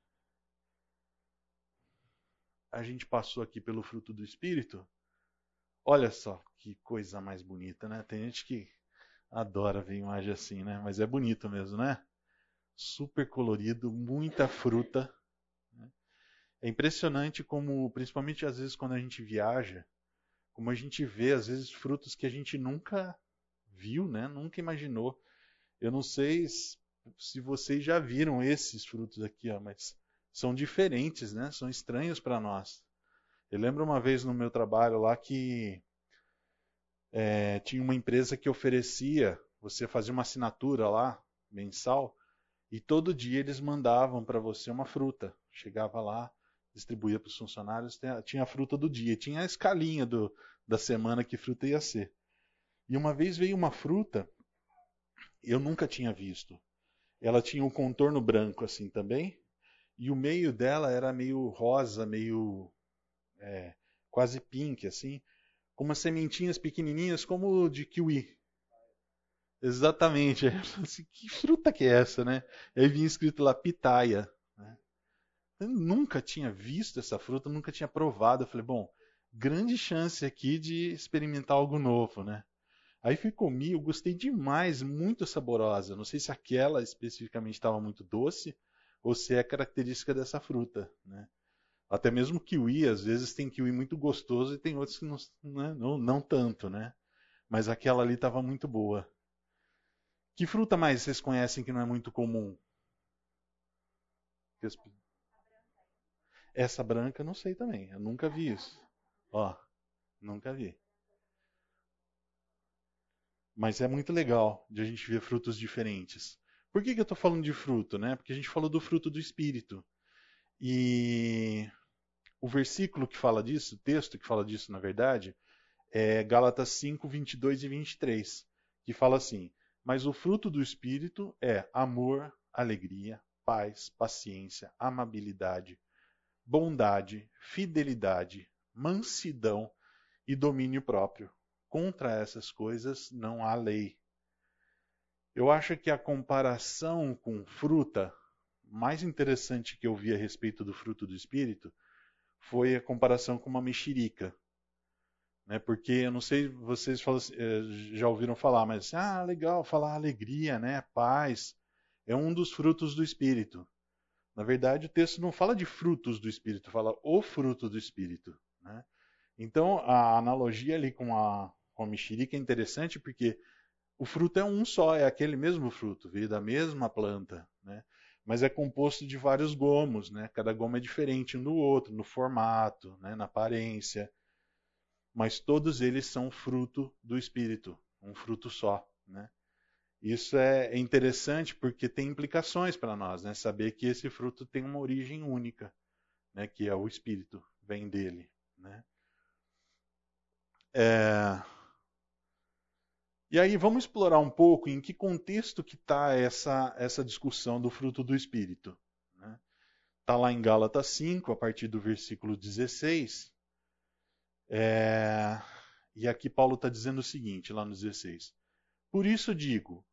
A gente passou aqui pelo fruto do Espírito. Olha só que coisa mais bonita, né? Tem gente que adora ver imagem assim, né? Mas é bonito mesmo, né? Super colorido, muita fruta. É impressionante como, principalmente às vezes quando a gente viaja, como a gente vê às vezes frutos que a gente nunca viu, né? Nunca imaginou. Eu não sei se vocês já viram esses frutos aqui, ó, mas são diferentes, né? São estranhos para nós. Eu lembro uma vez no meu trabalho lá que é, tinha uma empresa que oferecia, você fazia uma assinatura lá, mensal, e todo dia eles mandavam para você uma fruta. Chegava lá, distribuía para os funcionários, tinha a fruta do dia, tinha a escalinha do, da semana que fruta ia ser. E uma vez veio uma fruta, eu nunca tinha visto. Ela tinha um contorno branco assim também, e o meio dela era meio rosa, meio é, quase pink assim, com umas sementinhas pequenininhas como de kiwi. Exatamente. Assim, que fruta que é essa, né? Aí vinha escrito lá pitaia. Eu nunca tinha visto essa fruta, nunca tinha provado. Eu falei, bom, grande chance aqui de experimentar algo novo, né? Aí fui comer, eu gostei demais, muito saborosa. Não sei se aquela especificamente estava muito doce ou se é característica dessa fruta, né? Até mesmo kiwi, às vezes tem kiwi muito gostoso e tem outros que não, né? não, não tanto, né? Mas aquela ali estava muito boa. Que fruta mais vocês conhecem que não é muito comum? Essa branca não sei também. Eu nunca vi isso. Ó, nunca vi. Mas é muito legal de a gente ver frutos diferentes. Por que, que eu estou falando de fruto? Né? Porque a gente falou do fruto do Espírito. E o versículo que fala disso, o texto que fala disso, na verdade, é Gálatas 5, 22 e 23, que fala assim: Mas o fruto do Espírito é amor, alegria, paz, paciência, amabilidade, bondade, fidelidade, mansidão e domínio próprio. Contra essas coisas não há lei. Eu acho que a comparação com fruta mais interessante que eu vi a respeito do fruto do Espírito foi a comparação com uma mexerica. Né? Porque eu não sei, vocês eh, já ouviram falar, mas ah, legal, falar alegria, né? paz, é um dos frutos do Espírito. Na verdade, o texto não fala de frutos do Espírito, fala o fruto do Espírito. Né? Então, a analogia ali com a, com a mexerica é interessante porque o fruto é um só, é aquele mesmo fruto, veio da mesma planta, né? mas é composto de vários gomos, né? cada gomo é diferente um do outro, no formato, né? na aparência, mas todos eles são fruto do Espírito, um fruto só. Né? Isso é interessante porque tem implicações para nós, né? saber que esse fruto tem uma origem única, né? que é o Espírito, vem dele. Né? É... E aí vamos explorar um pouco em que contexto que está essa, essa discussão do fruto do Espírito. Está né? Lá em Gálatas 5, a partir do versículo 16. É... E aqui Paulo está dizendo o seguinte, lá no 16. Por isso digo,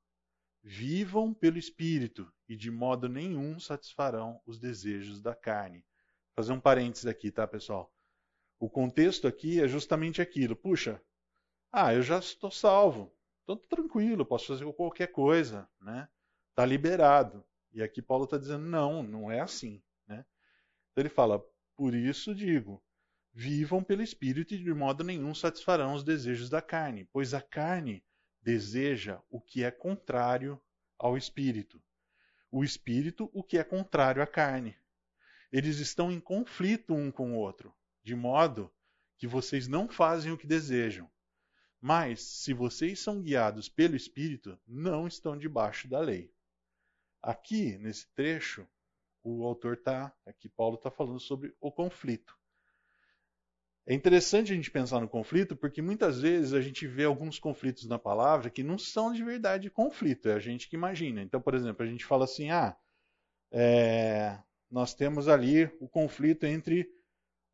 vivam pelo Espírito, e de modo nenhum satisfarão os desejos da carne. Vou fazer um parênteses aqui, tá, pessoal? O contexto aqui é justamente aquilo. Puxa, ah, eu já estou salvo. Estou tranquilo, posso fazer qualquer coisa, né? Está liberado. E aqui Paulo está dizendo, não, não é assim. Né? Então ele fala, por isso digo, vivam pelo Espírito e de modo nenhum satisfarão os desejos da carne, pois a carne deseja o que é contrário ao Espírito. O Espírito, o que é contrário à carne. Eles estão em conflito um com o outro de modo que vocês não fazem o que desejam. Mas, se vocês são guiados pelo Espírito, não estão debaixo da lei. Aqui, nesse trecho, o autor está, aqui Paulo está falando sobre o conflito. É interessante a gente pensar no conflito, porque muitas vezes a gente vê alguns conflitos na palavra que não são de verdade conflito, é a gente que imagina. Então, por exemplo, a gente fala assim: ah, é, nós temos ali o conflito entre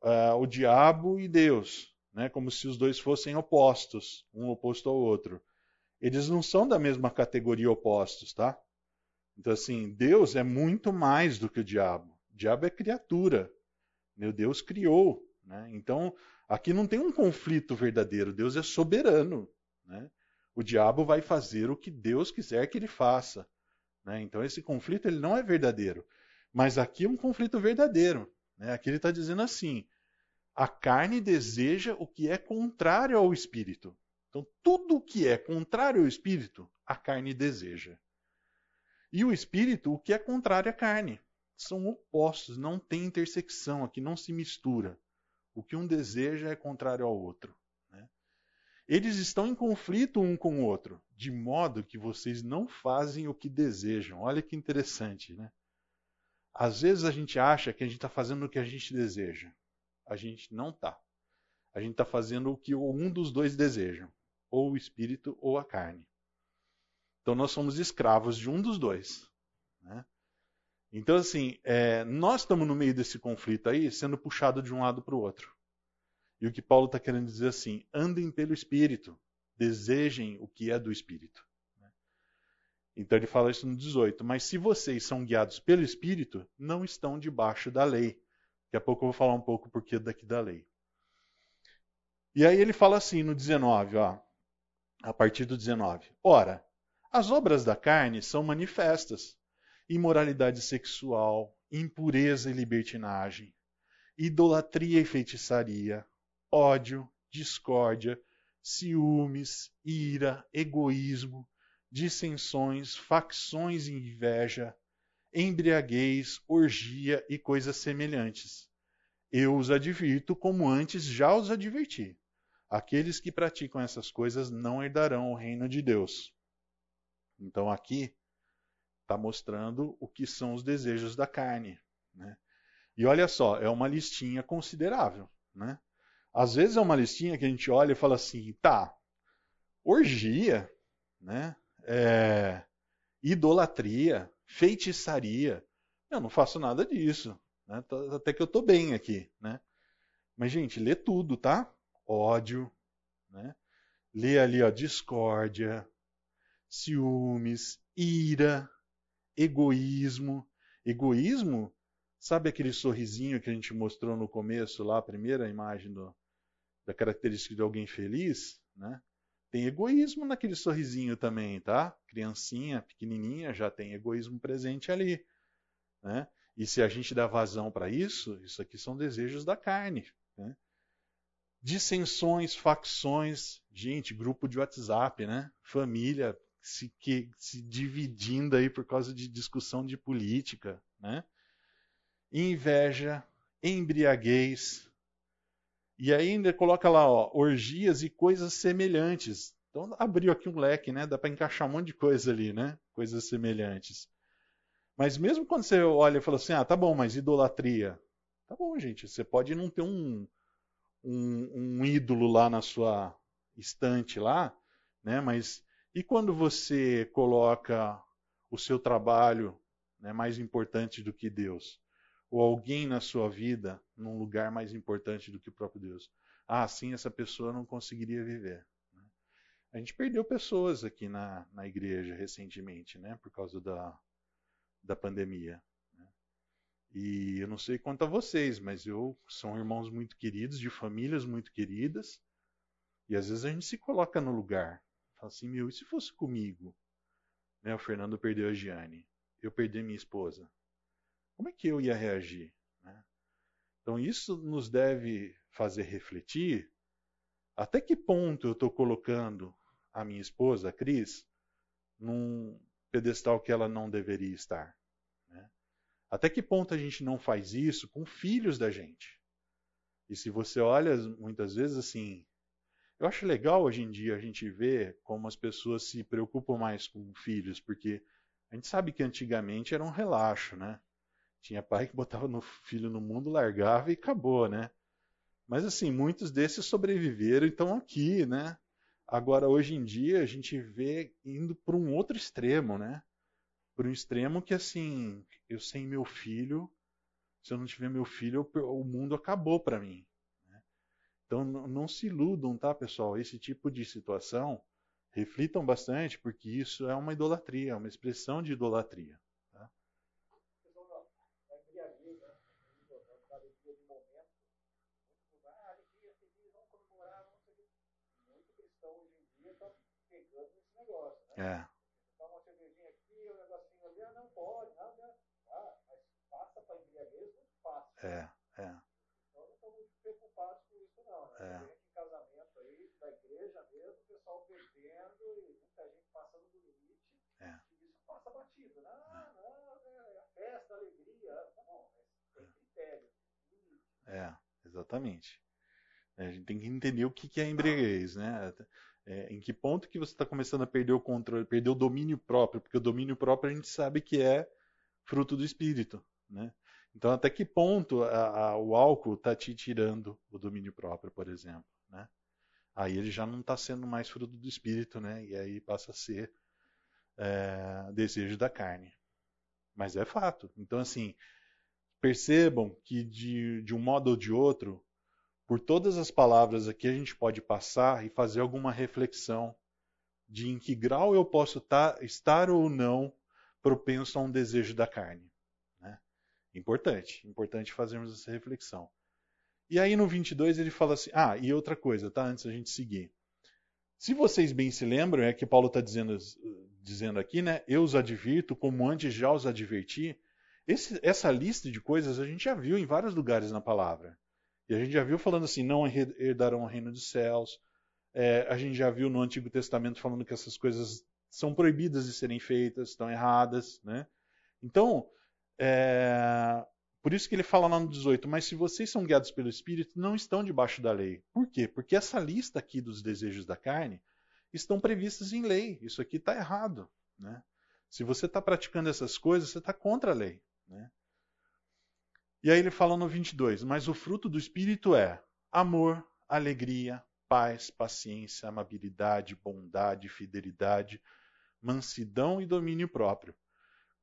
uh, o diabo e Deus, né? como se os dois fossem opostos, um oposto ao outro. Eles não são da mesma categoria opostos, tá? Então, assim, Deus é muito mais do que o diabo. O diabo é criatura. Meu Deus criou. Né? Então, aqui não tem um conflito verdadeiro. Deus é soberano. Né? O diabo vai fazer o que Deus quiser que ele faça. Né? Então, esse conflito ele não é verdadeiro. Mas aqui é um conflito verdadeiro. Né? Aqui ele está dizendo assim: a carne deseja o que é contrário ao espírito. Então, tudo o que é contrário ao espírito, a carne deseja. E o espírito, o que é contrário à carne. São opostos, não tem intersecção aqui, não se mistura. O que um deseja é contrário ao outro. Né? Eles estão em conflito um com o outro, de modo que vocês não fazem o que desejam. Olha que interessante, né? Às vezes a gente acha que a gente está fazendo o que a gente deseja. A gente não está. A gente está fazendo o que um dos dois deseja, ou o espírito ou a carne. Então nós somos escravos de um dos dois. Né? Então, assim, é, nós estamos no meio desse conflito aí, sendo puxado de um lado para o outro. E o que Paulo está querendo dizer assim: andem pelo espírito, desejem o que é do espírito. Então ele fala isso no 18. Mas se vocês são guiados pelo Espírito, não estão debaixo da lei. Daqui a pouco eu vou falar um pouco porquê daqui da lei. E aí ele fala assim no 19, ó, a partir do 19. Ora, as obras da carne são manifestas: imoralidade sexual, impureza e libertinagem, idolatria e feitiçaria, ódio, discórdia, ciúmes, ira, egoísmo, dissensões, facções e inveja, embriaguez, orgia e coisas semelhantes. Eu os advirto como antes já os adverti. Aqueles que praticam essas coisas não herdarão o reino de Deus. Então aqui está mostrando o que são os desejos da carne. Né? E olha só, é uma listinha considerável. Né? Às vezes é uma listinha que a gente olha e fala assim, tá, orgia, né? é, idolatria, feitiçaria. Eu não faço nada disso. Né? Até que eu estou bem aqui. Né? Mas, gente, lê tudo, tá? Ódio. Né? Lê ali, ó, discórdia, ciúmes, ira, egoísmo. Egoísmo, sabe aquele sorrisinho que a gente mostrou no começo, lá, a primeira imagem do, da característica de alguém feliz? Né? Tem egoísmo naquele sorrisinho também, tá? Criancinha, pequenininha, já tem egoísmo presente ali. Né? E se a gente dá vazão para isso, isso aqui são desejos da carne. Né? dissensões, facções, gente, grupo de WhatsApp, né? Família se, que, se dividindo aí por causa de discussão de política, né? Inveja, embriaguez. E ainda coloca lá, ó, orgias e coisas semelhantes. Então abriu aqui um leque, né? Dá para encaixar um monte de coisa ali, né? Coisas semelhantes. Mas mesmo quando você olha e fala assim, ah, tá bom, mas idolatria. Tá bom, gente, você pode não ter um, um, um ídolo lá na sua estante lá, né? Mas e quando você coloca o seu trabalho né, mais importante do que Deus? Ou alguém na sua vida num lugar mais importante do que o próprio Deus? Ah, assim essa pessoa não conseguiria viver. Né? A gente perdeu pessoas aqui na, na igreja recentemente, né? Por causa da, da pandemia. E eu não sei quanto a vocês, mas eu são irmãos muito queridos, de famílias muito queridas. E às vezes a gente se coloca no lugar. Fala assim, meu, e se fosse comigo? Né, o Fernando perdeu a Giane. Eu perdi minha esposa. Como é que eu ia reagir? Né? Então isso nos deve fazer refletir até que ponto eu estou colocando a minha esposa, a Cris, num pedestal que ela não deveria estar. Até que ponto a gente não faz isso com filhos da gente? E se você olha muitas vezes assim, eu acho legal hoje em dia a gente ver como as pessoas se preocupam mais com filhos, porque a gente sabe que antigamente era um relaxo, né? Tinha pai que botava no filho no mundo, largava e acabou, né? Mas assim, muitos desses sobreviveram e estão aqui, né? Agora, hoje em dia, a gente vê indo para um outro extremo, né? por um extremo que assim, eu sem meu filho, se eu não tiver meu filho, o mundo acabou para mim. Né? Então não se iludam, tá, pessoal? Esse tipo de situação, reflitam bastante, porque isso é uma idolatria, é uma expressão de idolatria. É. É, é. Então não estamos preocupados com isso não. Né? É. Gente em casamento aí, da igreja mesmo, o pessoal bebendo e muita gente passando do limite. É. E isso passa batido. Não, é. não, é a festa, a alegria. Tá bom, mas tem critério. É, exatamente. A gente tem que entender o que é embriaguez, né? É, em que ponto que você está começando a perder o controle, perder o domínio próprio, porque o domínio próprio a gente sabe que é fruto do espírito, né? Então, até que ponto a, a, o álcool está te tirando o domínio próprio, por exemplo, né? Aí ele já não está sendo mais fruto do espírito, né? E aí passa a ser é, desejo da carne. Mas é fato. Então, assim, percebam que de, de um modo ou de outro, por todas as palavras aqui a gente pode passar e fazer alguma reflexão de em que grau eu posso tá, estar ou não propenso a um desejo da carne. Importante, importante fazermos essa reflexão. E aí no 22 ele fala assim: ah, e outra coisa, tá? Antes da gente seguir. Se vocês bem se lembram, é que Paulo está dizendo, dizendo aqui, né? Eu os advirto, como antes já os adverti. Esse, essa lista de coisas a gente já viu em vários lugares na palavra. E a gente já viu falando assim: não herdarão o reino dos céus. É, a gente já viu no Antigo Testamento falando que essas coisas são proibidas de serem feitas, estão erradas, né? Então, é... Por isso que ele fala lá no 18, mas se vocês são guiados pelo Espírito, não estão debaixo da lei. Por quê? Porque essa lista aqui dos desejos da carne estão previstas em lei. Isso aqui está errado. Né? Se você está praticando essas coisas, você está contra a lei. Né? E aí ele fala no 22, mas o fruto do Espírito é amor, alegria, paz, paciência, amabilidade, bondade, fidelidade, mansidão e domínio próprio.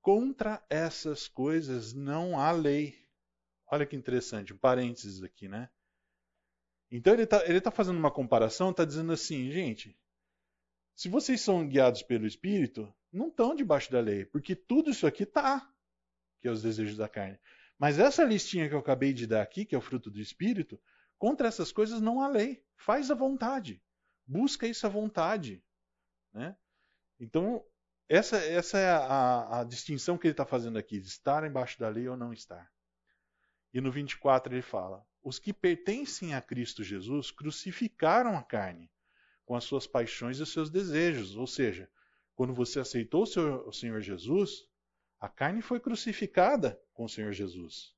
Contra essas coisas não há lei. Olha que interessante, um parênteses aqui, né? Então ele está tá fazendo uma comparação, está dizendo assim, gente, se vocês são guiados pelo Espírito, não estão debaixo da lei, porque tudo isso aqui está, que é os desejos da carne. Mas essa listinha que eu acabei de dar aqui, que é o fruto do Espírito, contra essas coisas não há lei. Faz a vontade. Busca isso à vontade. Né? Então, essa, essa é a, a distinção que ele está fazendo aqui, de estar embaixo da lei ou não estar. E no 24 ele fala: os que pertencem a Cristo Jesus crucificaram a carne com as suas paixões e os seus desejos. Ou seja, quando você aceitou o, Senhor Jesus, a carne foi crucificada com o Senhor Jesus.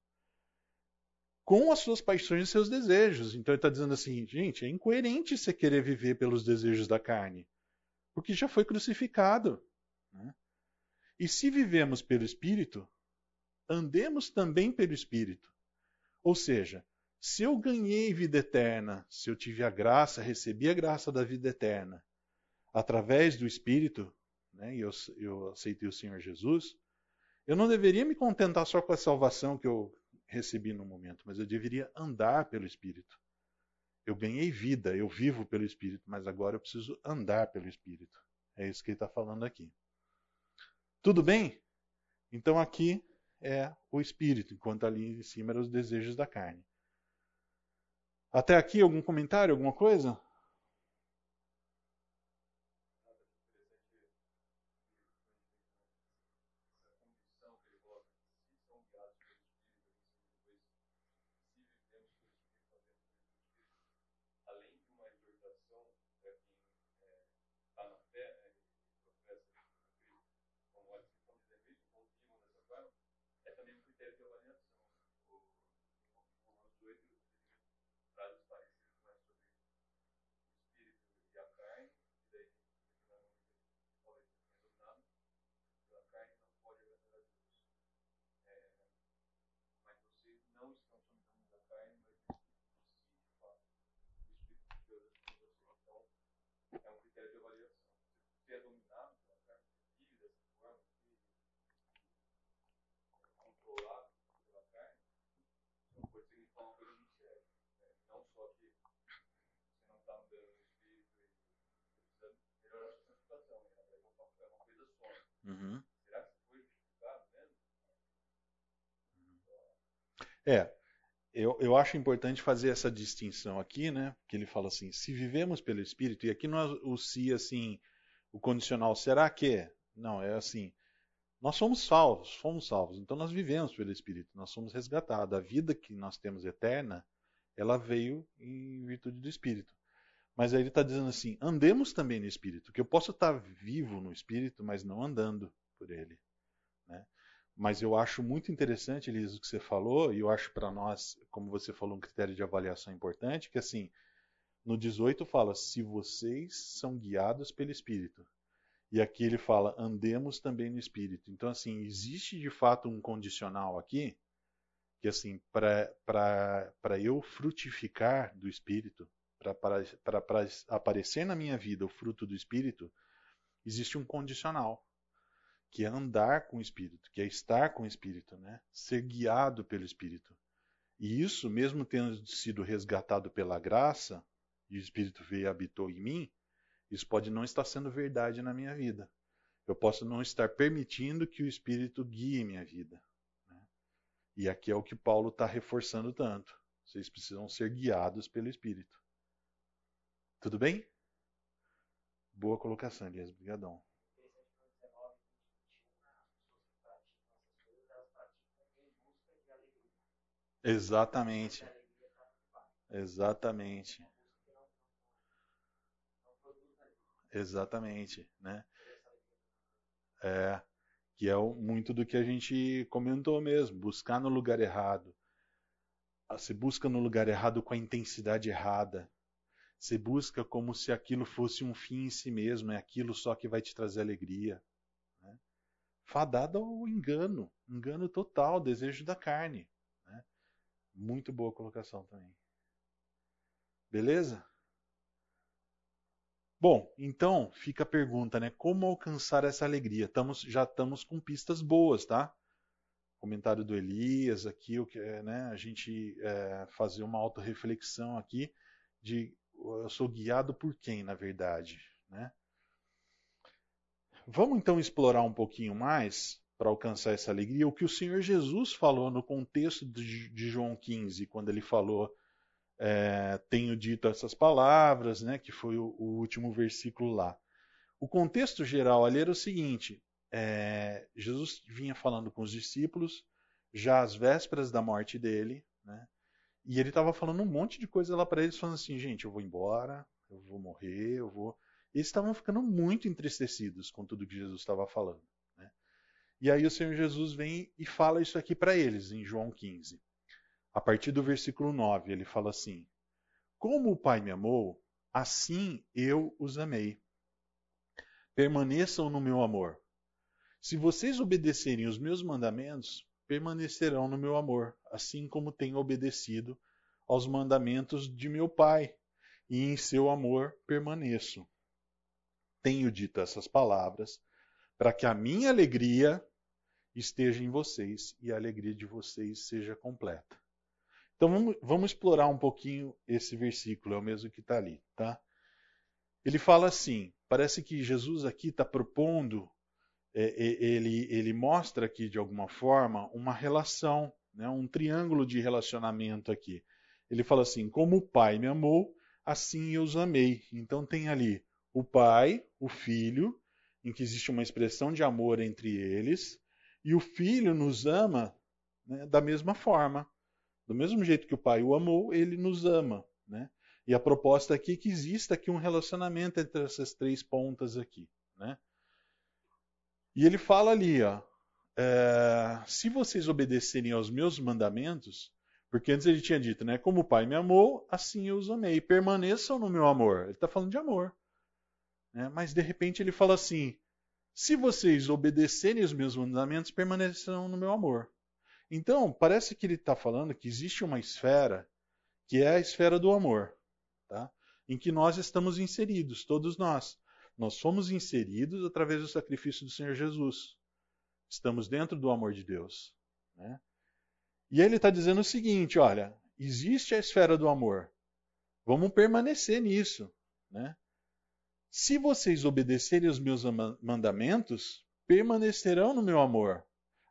Com as suas paixões e seus desejos. Então ele está dizendo assim, gente, é incoerente você querer viver pelos desejos da carne. Porque já foi crucificado. Né? E se vivemos pelo Espírito, andemos também pelo Espírito. Ou seja, se eu ganhei vida eterna, se eu tive a graça, recebi a graça da vida eterna, através do Espírito, né, e eu, eu aceitei o Senhor Jesus, eu não deveria me contentar só com a salvação que eu recebi no momento, mas eu deveria andar pelo Espírito. Eu ganhei vida, eu vivo pelo Espírito, mas agora eu preciso andar pelo Espírito. É isso que ele está falando aqui. Tudo bem? Então aqui é o espírito, enquanto ali em cima eram os desejos da carne. Até aqui algum comentário, alguma coisa? ser dominado pela carne, vive dessa forma, controlado pela carne, então pode significar uma coisa muito séria. Né? Não só que você não está andando no espírito e precisa melhorar a sua situação, né? é uma, é uma coisa só. Uhum. Será que foi justificado mesmo? É. Eu, eu, acho importante fazer essa distinção aqui, né? Que ele fala assim: se vivemos pelo Espírito, e aqui não é o se assim, o condicional será que? Não, é assim. Nós somos salvos, fomos salvos, então nós vivemos pelo Espírito, nós somos resgatados. A vida que nós temos eterna, ela veio em virtude do Espírito. Mas aí ele está dizendo assim: andemos também no Espírito, que eu posso estar vivo no Espírito, mas não andando por ele. Né? Mas eu acho muito interessante, Elisa, o que você falou, e eu acho para nós, como você falou, um critério de avaliação importante, que assim, no 18 fala: se vocês são guiados pelo Espírito. E aqui ele fala: andemos também no Espírito. Então, assim, existe de fato um condicional aqui, que assim, para eu frutificar do Espírito, para aparecer na minha vida o fruto do Espírito, existe um condicional, que é andar com o Espírito, que é estar com o Espírito, né? ser guiado pelo Espírito. E isso, mesmo tendo sido resgatado pela graça, e o Espírito veio e habitou em mim, isso pode não estar sendo verdade na minha vida. Eu posso não estar permitindo que o Espírito guie minha vida. Né? E aqui é o que Paulo está reforçando tanto. Vocês precisam ser guiados pelo Espírito. Tudo bem? Boa colocação, Elias. Obrigadão. Exatamente. Exatamente. Exatamente, né? É, que é muito do que a gente comentou mesmo, buscar no lugar errado. Se busca no lugar errado com a intensidade errada. Se busca como se aquilo fosse um fim em si mesmo, é aquilo só que vai te trazer alegria. Né? Fadado ao engano, engano total, desejo da carne. Né? Muito boa colocação também. Beleza? Bom, então fica a pergunta, né? Como alcançar essa alegria? Tamos, já estamos com pistas boas, tá? Comentário do Elias aqui, o que, é, né? A gente é, fazer uma autorreflexão aqui de eu sou guiado por quem, na verdade, né? Vamos então explorar um pouquinho mais para alcançar essa alegria o que o Senhor Jesus falou no contexto de, João 15, quando ele falou é, tenho dito essas palavras, né, que foi o, o, último versículo lá. O contexto geral ali era o seguinte: é, Jesus vinha falando com os discípulos já às vésperas da morte dele, né, e ele estava falando um monte de coisa lá para eles, falando assim, gente, eu vou embora, eu vou morrer, eu vou. Eles estavam ficando muito entristecidos com tudo que Jesus estava falando. Né? E aí o Senhor Jesus vem e fala isso aqui para eles, em João 15. A partir do versículo 9, ele fala assim: Como o Pai me amou, assim eu os amei. Permaneçam no meu amor. Se vocês obedecerem os meus mandamentos, permanecerão no meu amor, assim como tenho obedecido aos mandamentos de meu Pai, e em seu amor permaneço. Tenho dito essas palavras para que a minha alegria esteja em vocês e a alegria de vocês seja completa. Então vamos, vamos explorar um pouquinho esse versículo, é o mesmo que está ali, tá? Ele fala assim: parece que Jesus aqui está propondo, ele, ele mostra aqui de alguma forma uma relação, né, um triângulo de relacionamento aqui. Ele fala assim: como o Pai me amou, assim eu os amei. Então tem ali o pai, o filho, em que existe uma expressão de amor entre eles, e o filho nos ama né, da mesma forma. Do mesmo jeito que o pai o amou, ele nos ama. Né? E a proposta aqui é que exista aqui um relacionamento entre essas três pontas aqui. Né? E ele fala ali, ó, é, se vocês obedecerem aos meus mandamentos, porque antes ele tinha dito, né? Como o Pai me amou, assim eu os amei. Permaneçam no meu amor. Ele está falando de amor. Né? Mas de repente ele fala assim: se vocês obedecerem os meus mandamentos, permanecerão no meu amor. Então, parece que ele está falando que existe uma esfera que é a esfera do amor, tá? em que nós estamos inseridos, todos nós. Nós fomos inseridos através do sacrifício do Senhor Jesus. Estamos dentro do amor de Deus. Né? E ele está dizendo o seguinte: olha, existe a esfera do amor. Vamos permanecer nisso. Né? Se vocês obedecerem os meus mandamentos, permanecerão no meu amor,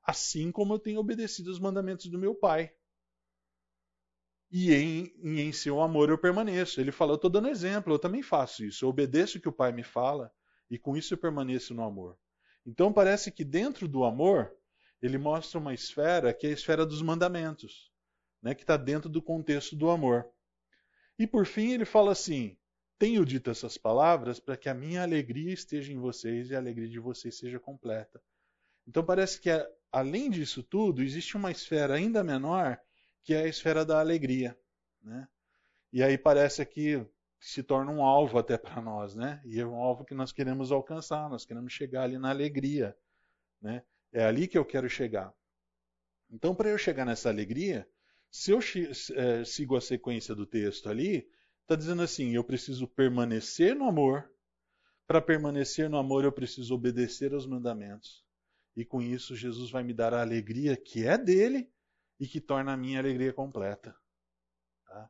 assim como eu tenho obedecido os mandamentos do meu Pai. E em, e em seu amor eu permaneço. Ele fala: Eu estou dando exemplo, eu também faço isso. Eu obedeço o que o Pai me fala e com isso eu permaneço no amor. Então parece que dentro do amor ele mostra uma esfera que é a esfera dos mandamentos, né, que está dentro do contexto do amor. E por fim ele fala assim: Tenho dito essas palavras para que a minha alegria esteja em vocês e a alegria de vocês seja completa. Então parece que além disso tudo existe uma esfera ainda menor que é a esfera da alegria, né? E aí parece que se torna um alvo até para nós, né? E é um alvo que nós queremos alcançar, nós queremos chegar ali na alegria, né? É ali que eu quero chegar. Então, para eu chegar nessa alegria, se eu é, sigo a sequência do texto ali, está dizendo assim: eu preciso permanecer no amor. Para permanecer no amor, eu preciso obedecer aos mandamentos. E com isso, Jesus vai me dar a alegria que é dele e que torna a minha alegria completa. Tá?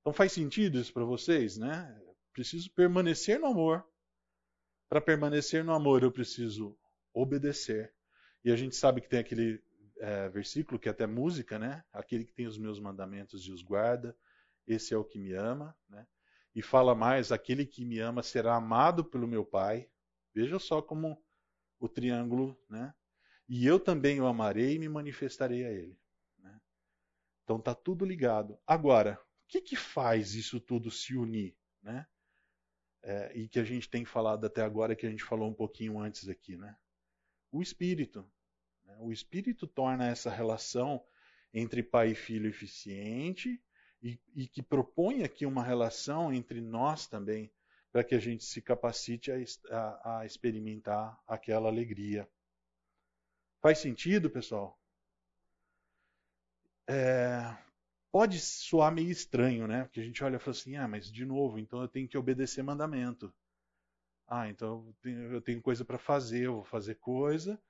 Então faz sentido isso para vocês, né? Preciso permanecer no amor. Para permanecer no amor, eu preciso obedecer. E a gente sabe que tem aquele é, versículo que é até música, né? Aquele que tem os meus mandamentos e os guarda, esse é o que me ama, né? E fala mais: aquele que me ama será amado pelo meu Pai. Veja só como o triângulo, né? E eu também o amarei e me manifestarei a ele. Então tá tudo ligado. Agora, o que, que faz isso tudo se unir, né? É, e que a gente tem falado até agora, que a gente falou um pouquinho antes aqui, né? O Espírito. Né? O Espírito torna essa relação entre pai e filho eficiente e, e que propõe aqui uma relação entre nós também, para que a gente se capacite a, a, a experimentar aquela alegria. Faz sentido, pessoal? É, pode soar meio estranho, né? Porque a gente olha e fala assim: ah, mas de novo, então eu tenho que obedecer mandamento. Ah, então eu tenho, eu tenho coisa para fazer, eu vou fazer coisa,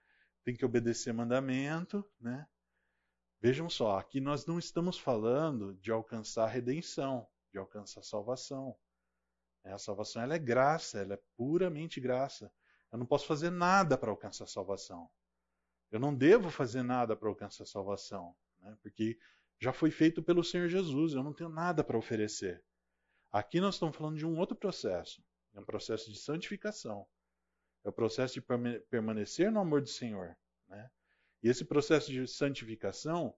tenho que obedecer mandamento, né? Vejam só, aqui nós não estamos falando de alcançar redenção, de alcançar salvação. É, a salvação ela é graça, ela é puramente graça. Eu não posso fazer nada para alcançar salvação. Eu não devo fazer nada para alcançar salvação, né? porque já foi feito pelo Senhor Jesus, eu não tenho nada para oferecer. Aqui nós estamos falando de um outro processo. É um processo de santificação. É o processo de permanecer no amor do Senhor. Né? E esse processo de santificação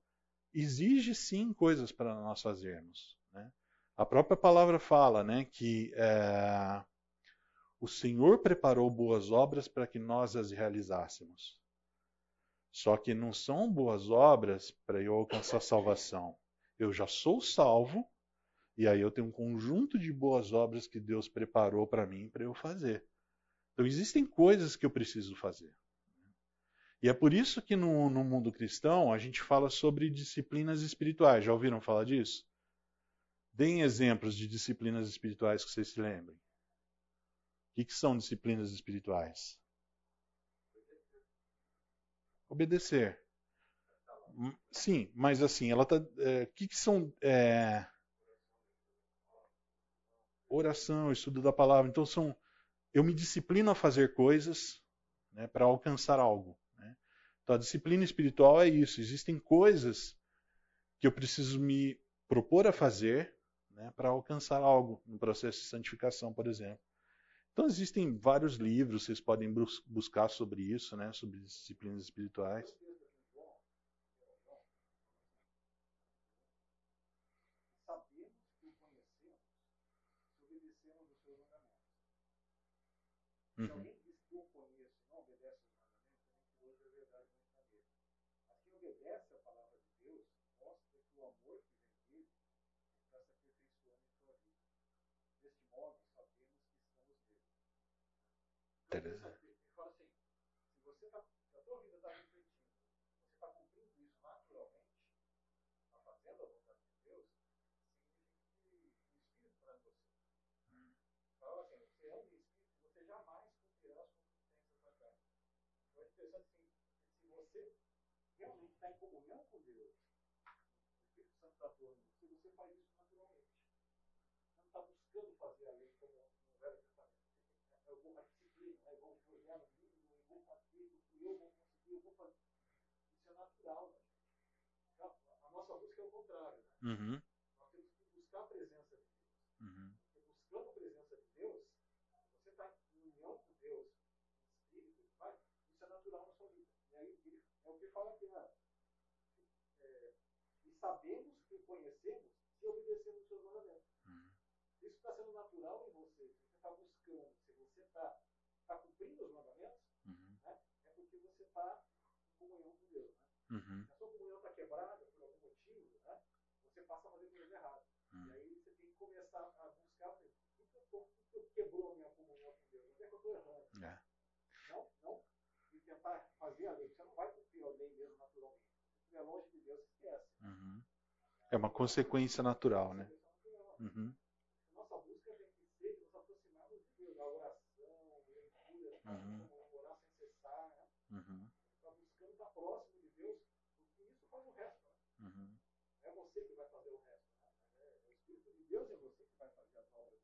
exige sim coisas para nós fazermos. Né? A própria palavra fala né, que é, o Senhor preparou boas obras para que nós as realizássemos. Só que não são boas obras para eu alcançar salvação. Eu já sou salvo, e aí eu tenho um conjunto de boas obras que Deus preparou para mim para eu fazer. Então existem coisas que eu preciso fazer. E é por isso que no, no, mundo cristão a gente fala sobre disciplinas espirituais. Já ouviram falar disso? Deem exemplos de disciplinas espirituais que vocês se lembrem. O que, que são disciplinas espirituais? Obedecer. Hum, sim, mas assim, ela tá. É, o que, que são. É, oração, estudo da palavra. Então são. Eu me disciplino a fazer coisas né, para alcançar algo. Então, a disciplina espiritual é isso. Existem coisas que eu preciso me propor a fazer né, para alcançar algo no processo de santificação, por exemplo. Então, existem vários livros, vocês podem bus buscar sobre isso, né, sobre disciplinas espirituais. Uhum. Teresa. Fala assim, se você tá, se a tua vida está refletindo, você está cumprindo isso naturalmente, está fazendo a vontade de Deus, significa que o Espírito está em você. Hum. Fala assim, você anda em Espírito, você jamais cumprirá as concupiscências da carne. Então é interessante assim, se você realmente está em comunhão com Deus, o Espírito Santo está atuando você, faz isso naturalmente. Você não está buscando fazer a lei como no Velho Testamento. Eu vou né? vou jogar no mínimo, eu vou fazer, porque eu vou conseguir, eu vou fazer. Isso é natural, né? A nossa busca é o contrário, né? Uhum. Nós temos que buscar a presença de Deus. Uhum. Porque buscando a presença de Deus, você está em união com Deus, em espírito, vai, isso é natural na sua vida. E aí ele, é o que fala aqui, né? É, e sabemos que conhecemos se obedecemos os seus mandamentos. Uhum. Isso está sendo natural em você. Se você está buscando, se você está está cumprindo os mandamentos, uhum. né, é porque você está em comunhão com Deus. Né? Uhum. Se a sua comunhão está quebrada por algum motivo, né, você passa a fazer coisas erradas. Uhum. E aí você tem que começar a buscar o que, que, eu tô, que, que quebrou a minha comunhão com Deus? Onde é que eu estou errando? É. Não, não de tentar fazer a lei. Você não vai cumprir a lei mesmo naturalmente. Se estiver longe de Deus, esquece. Uhum. É uma consequência natural, né? Uhum. Nossa busca tem que ser nos aproximarmos de Deus, a oração uhum. orar sem cessar, né? Uhum. Está buscando estar próximo de Deus, porque isso faz o resto. Né? Uhum. É você que vai fazer o resto, né? é, é o Espírito de Deus é você que vai fazer as obras.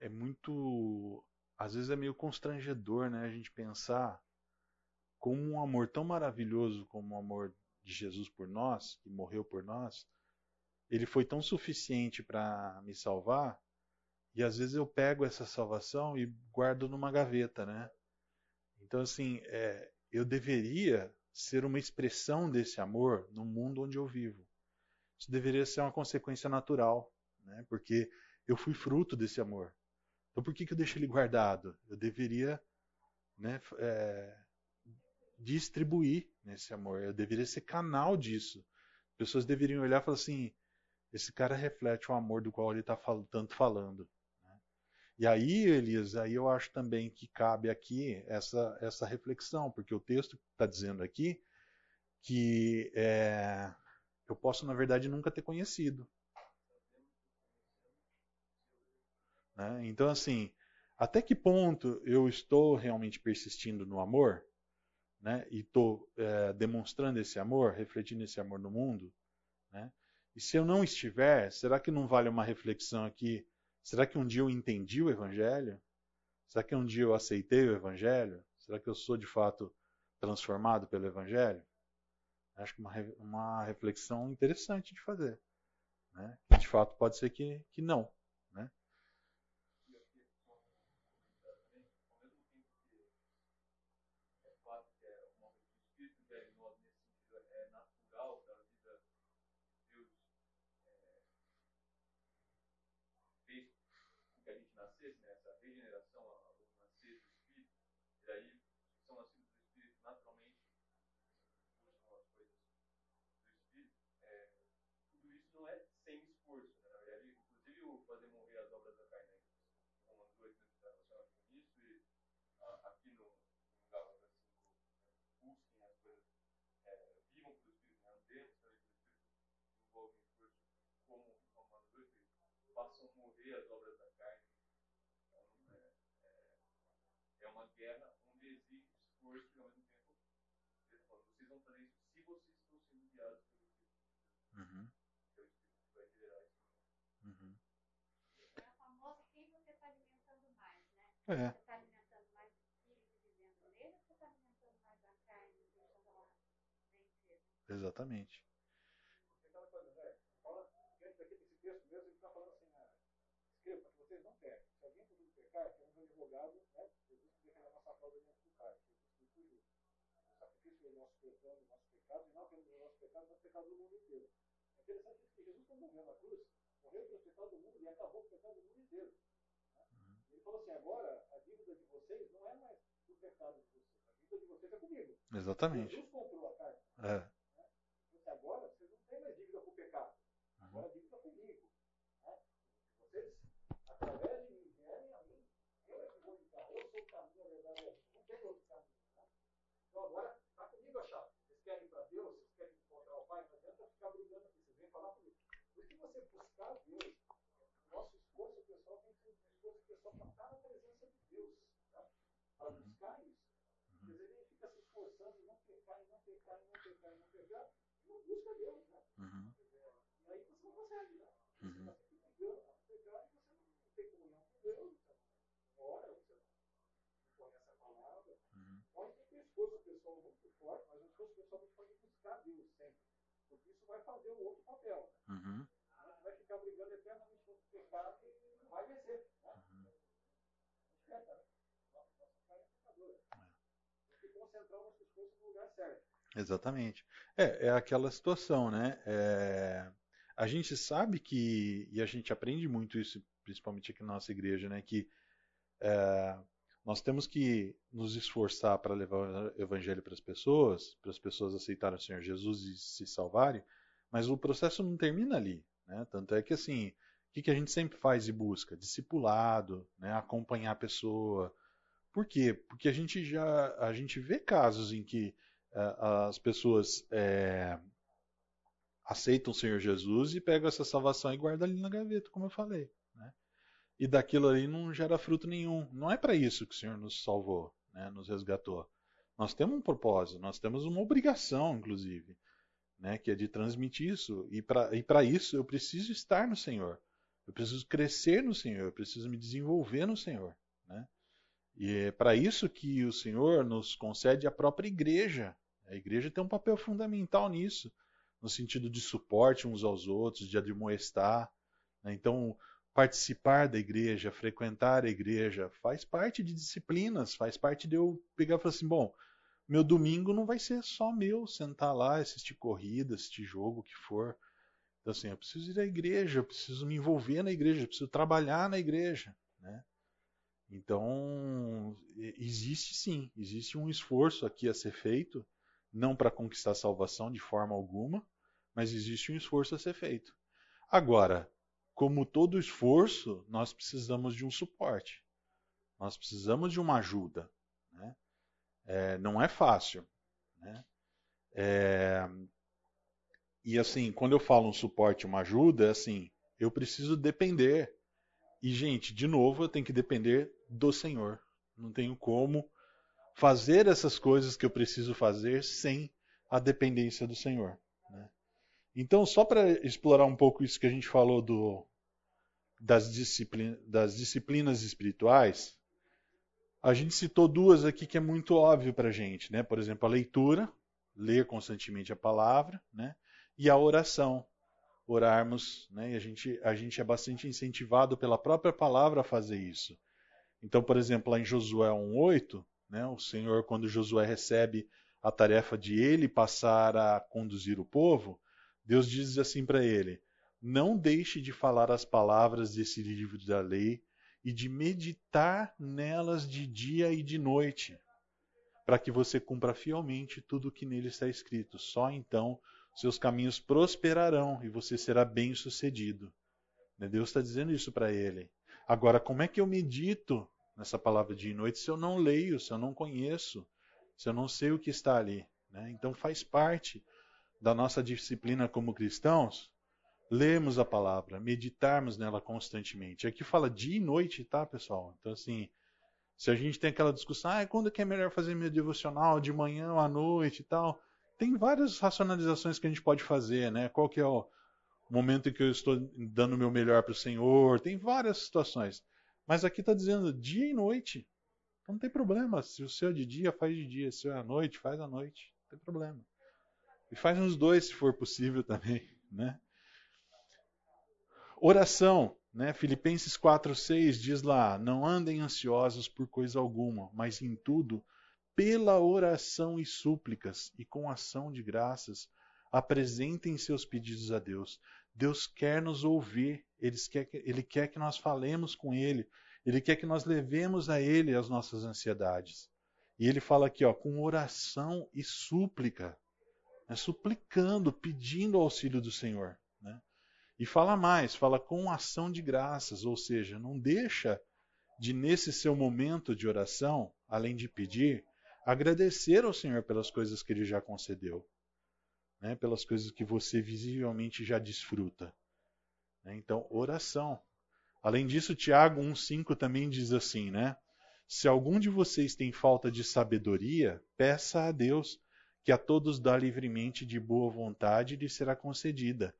É muito. Às vezes é meio constrangedor, né? A gente pensar como um amor tão maravilhoso como o amor de Jesus por nós, que morreu por nós, ele foi tão suficiente para me salvar e às vezes eu pego essa salvação e guardo numa gaveta, né? Então, assim, é, eu deveria ser uma expressão desse amor no mundo onde eu vivo. Isso deveria ser uma consequência natural, né? Porque eu fui fruto desse amor. Então, por que, que eu deixo ele guardado? Eu deveria né, é, distribuir nesse amor. Eu deveria ser canal disso. As pessoas deveriam olhar e falar assim: esse cara reflete o amor do qual ele está fal tanto falando. E aí, Elias, aí eu acho também que cabe aqui essa, essa reflexão, porque o texto está dizendo aqui que é, eu posso, na verdade, nunca ter conhecido. Né? Então, assim, até que ponto eu estou realmente persistindo no amor né? e estou é, demonstrando esse amor, refletindo esse amor no mundo? Né? E se eu não estiver, será que não vale uma reflexão aqui Será que um dia eu entendi o Evangelho? Será que um dia eu aceitei o Evangelho? Será que eu sou de fato transformado pelo Evangelho? Acho que uma, uma reflexão interessante de fazer. Né? De fato, pode ser que, que não. Né? fato que é um coisa que o Espírito façam morrer as obras da carne. Então, é, é, é uma guerra onde exige esforço e ao mesmo tempo vocês vão fazer isso se vocês estão sendo guiados pelo Espírito. Uhum. É o Espírito que vai liderar isso. Uhum. É a famosa quem você está alimentando mais, né? É. Você está alimentando mais o Espírito vivendo nele ou você está alimentando mais a carne deixando ela vencer? Exatamente. Advogado, né? Jesus que defende a nossa causa diante do Pai. Jesus cujo o sacrifício pelo nosso perdão, do nosso pecado, e não pelo nosso pecado, mas pecado do mundo inteiro. É interessante isso que Jesus, quando morreu na cruz, morreu pelo pecado do mundo e acabou com o pecado do mundo inteiro. Né? Uhum. Ele falou assim: agora a dívida de vocês não é mais do pecado de vocês, a dívida de vocês é comigo. Exatamente. Jesus comprou a carne. É. Né? Então, agora vocês não têm mais dívida com o pecado, agora a dívida é comigo. Né? Vocês, através de Então agora está comigo a chave. Vocês querem ir para Deus, vocês querem encontrar o Pai, não adianta ficar brigando aqui, vocês vêm falar comigo. Por isso que você buscar Deus, nosso esforço pessoal tem que ser um esforço pessoal para estar na presença de Deus. Tá? Para buscar isso. Quer dizer, ele fica se esforçando em não pecar, em não pecar, em não pecar, em não pecar, e não busca Deus. Né? Uhum. E aí você não consegue, né? Você está sempre brigando pecar e você não tem comunhão com Deus, você ora, você não conhece a palavra. Pode ter esforço pessoal muito forte, mas o esforço pessoal muito forte buscar Deus sempre. Porque isso vai fazer o outro papel. Né? Uhum. Ficar brigando eternamente contra o pecado e não vai vencer. Né? Uhum. Né? Nossa, nossa carne é pecadora. Tem que concentrar o nosso esforço no lugar certo. Exatamente. É, é aquela situação, né? É, a gente sabe que, e a gente aprende muito isso, principalmente aqui na nossa igreja, né? Que é, nós temos que nos esforçar para levar o evangelho para as pessoas, para as pessoas aceitarem o Senhor Jesus e se salvarem, mas o processo não termina ali. Né? Tanto é que assim, o que, que a gente sempre faz e busca? Discipulado, né? acompanhar a pessoa. Por quê? Porque a gente já a gente vê casos em que uh, as pessoas é, aceitam o Senhor Jesus e pegam essa salvação e guardam ali na gaveta, como eu falei e daquilo ali não gera fruto nenhum. Não é para isso que o Senhor nos salvou, né, nos resgatou. Nós temos um propósito, nós temos uma obrigação, inclusive, né, que é de transmitir isso. E para isso eu preciso estar no Senhor. Eu preciso crescer no Senhor, eu preciso me desenvolver no Senhor. Né? E é para isso que o Senhor nos concede a própria igreja. A igreja tem um papel fundamental nisso, no sentido de suporte uns aos outros, de admoestar. Né? Então, participar da igreja, frequentar a igreja, faz parte de disciplinas, faz parte de eu pegar e falar assim, bom, meu domingo não vai ser só meu sentar lá, assistir corrida, assistir jogo, o que for. Então assim, eu preciso ir à igreja, eu preciso me envolver na igreja, eu preciso trabalhar na igreja, né? Então, existe sim, existe um esforço aqui a ser feito, não para conquistar a salvação de forma alguma, mas existe um esforço a ser feito. Agora, como todo esforço, nós precisamos de um suporte. Nós precisamos de uma ajuda. É, não é fácil. Né? É, e assim, quando eu falo um suporte, uma ajuda, é assim, eu preciso depender. E, gente, de novo, eu tenho que depender do Senhor. Não tenho como fazer essas coisas que eu preciso fazer sem a dependência do Senhor. Né? Então, só para explorar um pouco isso que a gente falou do, das, disciplina, das disciplinas espirituais, a gente citou duas aqui que é muito óbvio para a gente. Né? Por exemplo, a leitura, ler constantemente a palavra, né? e a oração, orarmos. Né? E a gente, a gente é bastante incentivado pela própria palavra a fazer isso. Então, por exemplo, lá em Josué 1,8, né? o Senhor, quando Josué recebe a tarefa de ele passar a conduzir o povo, Deus diz assim para ele: Não deixe de falar as palavras desse livro da lei e de meditar nelas de dia e de noite, para que você cumpra fielmente tudo o que nele está escrito. Só então seus caminhos prosperarão e você será bem-sucedido. Né, Deus está dizendo isso para ele. Agora, como é que eu medito nessa palavra de noite se eu não leio, se eu não conheço, se eu não sei o que está ali? Né? Então faz parte da nossa disciplina como cristãos, lermos a palavra, meditarmos nela constantemente. Aqui fala dia e noite, tá, pessoal? Então, assim, se a gente tem aquela discussão, ah, quando é que é melhor fazer meu devocional, de manhã ou à noite e tal, tem várias racionalizações que a gente pode fazer, né? Qual que é o momento em que eu estou dando o meu melhor para o Senhor? Tem várias situações. Mas aqui está dizendo dia e noite. Então não tem problema. Se o seu é de dia, faz de dia. Se o é à noite, faz à noite. Não tem problema. E faz nos dois, se for possível também, né? Oração, né? Filipenses 4:6 diz lá: "Não andem ansiosos por coisa alguma, mas em tudo, pela oração e súplicas e com ação de graças, apresentem seus pedidos a Deus. Deus quer nos ouvir, ele quer, ele quer que nós falemos com Ele, Ele quer que nós levemos a Ele as nossas ansiedades. E ele fala aqui, ó, com oração e súplica, né, suplicando, pedindo o auxílio do Senhor. Né? E fala mais, fala com ação de graças, ou seja, não deixa de, nesse seu momento de oração, além de pedir, agradecer ao Senhor pelas coisas que Ele já concedeu né, pelas coisas que você visivelmente já desfruta. Né? Então, oração. Além disso, Tiago 1,5 também diz assim, né? Se algum de vocês tem falta de sabedoria, peça a Deus, que a todos dá livremente de boa vontade e lhe será concedida.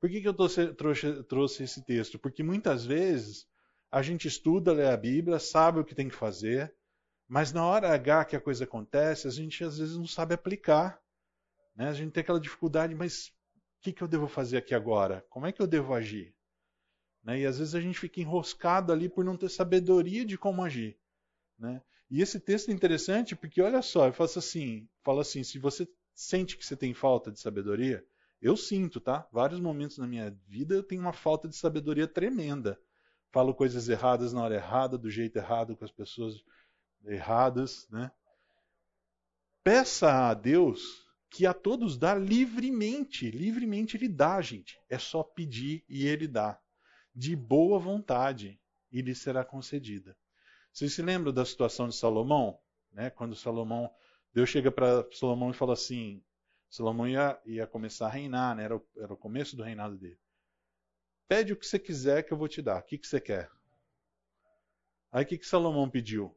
Por que, que eu trouxe, trouxe esse texto? Porque muitas vezes a gente estuda, lê a Bíblia, sabe o que tem que fazer, mas na hora H que a coisa acontece, a gente às vezes não sabe aplicar. Né? A gente tem aquela dificuldade, mas o que, que eu devo fazer aqui agora? Como é que eu devo agir? Né? E às vezes a gente fica enroscado ali por não ter sabedoria de como agir. Né? E esse texto é interessante porque, olha só, eu faço assim, fala assim, se você sente que você tem falta de sabedoria, eu sinto, tá? Vários momentos na minha vida eu tenho uma falta de sabedoria tremenda. Falo coisas erradas na hora errada, do jeito errado, com as pessoas erradas, né? Peça a Deus que a todos dá livremente. Livremente ele dá, gente. É só pedir e ele dá. De boa vontade, e lhe será concedida. Vocês se lembram da situação de Salomão? Né? Quando Salomão, Deus chega para Salomão e fala assim: Salomão ia, ia começar a reinar, né? era, o, era o começo do reinado dele. Pede o que você quiser que eu vou te dar. O que, que você quer? Aí o que, que Salomão pediu?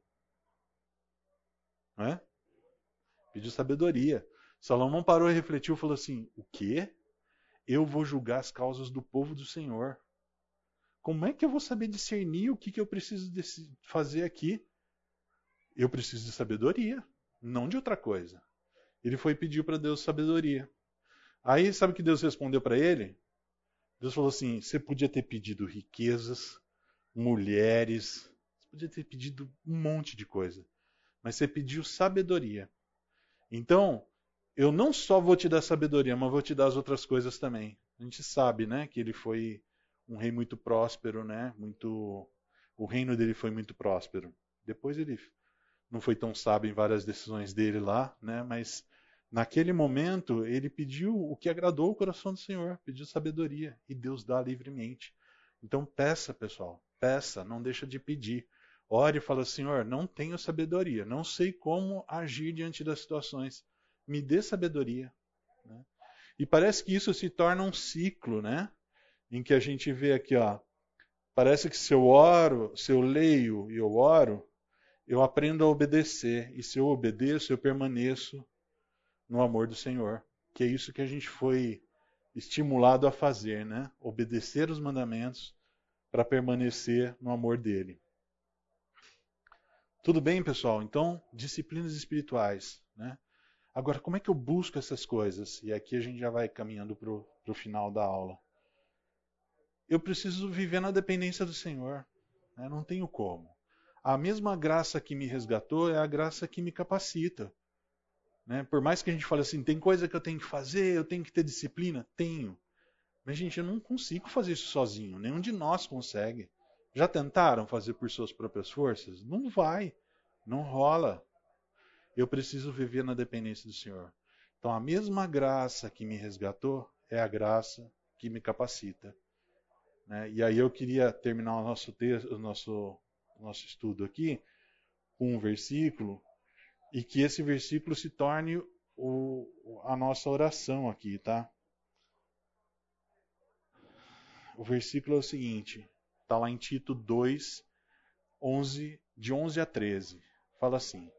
É? Pediu sabedoria. Salomão parou e refletiu e falou assim: O quê? Eu vou julgar as causas do povo do Senhor. Como é que eu vou saber discernir o que, que eu preciso fazer aqui? Eu preciso de sabedoria, não de outra coisa. Ele foi pedir para Deus sabedoria. Aí, sabe o que Deus respondeu para ele? Deus falou assim: Você podia ter pedido riquezas, mulheres, você podia ter pedido um monte de coisa, mas você pediu sabedoria. Então, eu não só vou te dar sabedoria, mas vou te dar as outras coisas também. A gente sabe, né, que ele foi um rei muito próspero, né? Muito o reino dele foi muito próspero. Depois ele não foi tão sábio em várias decisões dele lá, né? Mas naquele momento ele pediu o que agradou o coração do Senhor, pediu sabedoria e Deus dá livremente. Então peça, pessoal, peça, não deixa de pedir. Ore e fala, Senhor, não tenho sabedoria, não sei como agir diante das situações me dê sabedoria. Né? E parece que isso se torna um ciclo, né? Em que a gente vê aqui, ó, parece que se eu oro, se eu leio e eu oro, eu aprendo a obedecer. E se eu obedeço, eu permaneço no amor do Senhor. Que é isso que a gente foi estimulado a fazer, né? Obedecer os mandamentos para permanecer no amor dele. Tudo bem, pessoal? Então, disciplinas espirituais, né? Agora, como é que eu busco essas coisas? E aqui a gente já vai caminhando para o final da aula. Eu preciso viver na dependência do Senhor. Né? Não tenho como. A mesma graça que me resgatou é a graça que me capacita. Né? Por mais que a gente fale assim, tem coisa que eu tenho que fazer, eu tenho que ter disciplina, tenho. Mas, gente, eu não consigo fazer isso sozinho. Nenhum de nós consegue. Já tentaram fazer por suas próprias forças? Não vai. Não rola eu preciso viver na dependência do Senhor. Então, a mesma graça que me resgatou é a graça que me capacita. Né? E aí eu queria terminar o nosso, texto, o nosso, o nosso estudo aqui com um versículo e que esse versículo se torne o, a nossa oração aqui, tá? o versículo é o seguinte, está lá em Tito 2, 11, de 11 a 13. Fala assim: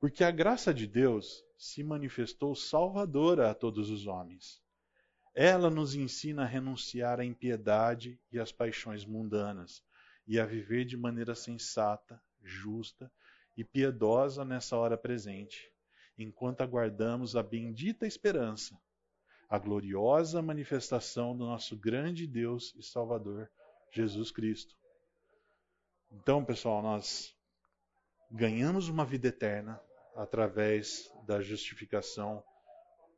Porque a graça de Deus se manifestou salvadora a todos os homens. Ela nos ensina a renunciar à impiedade e às paixões mundanas e a viver de maneira sensata, justa e piedosa nessa hora presente, enquanto aguardamos a bendita esperança, a gloriosa manifestação do nosso grande Deus e Salvador, Jesus Cristo. Então, pessoal, nós ganhamos uma vida eterna através da justificação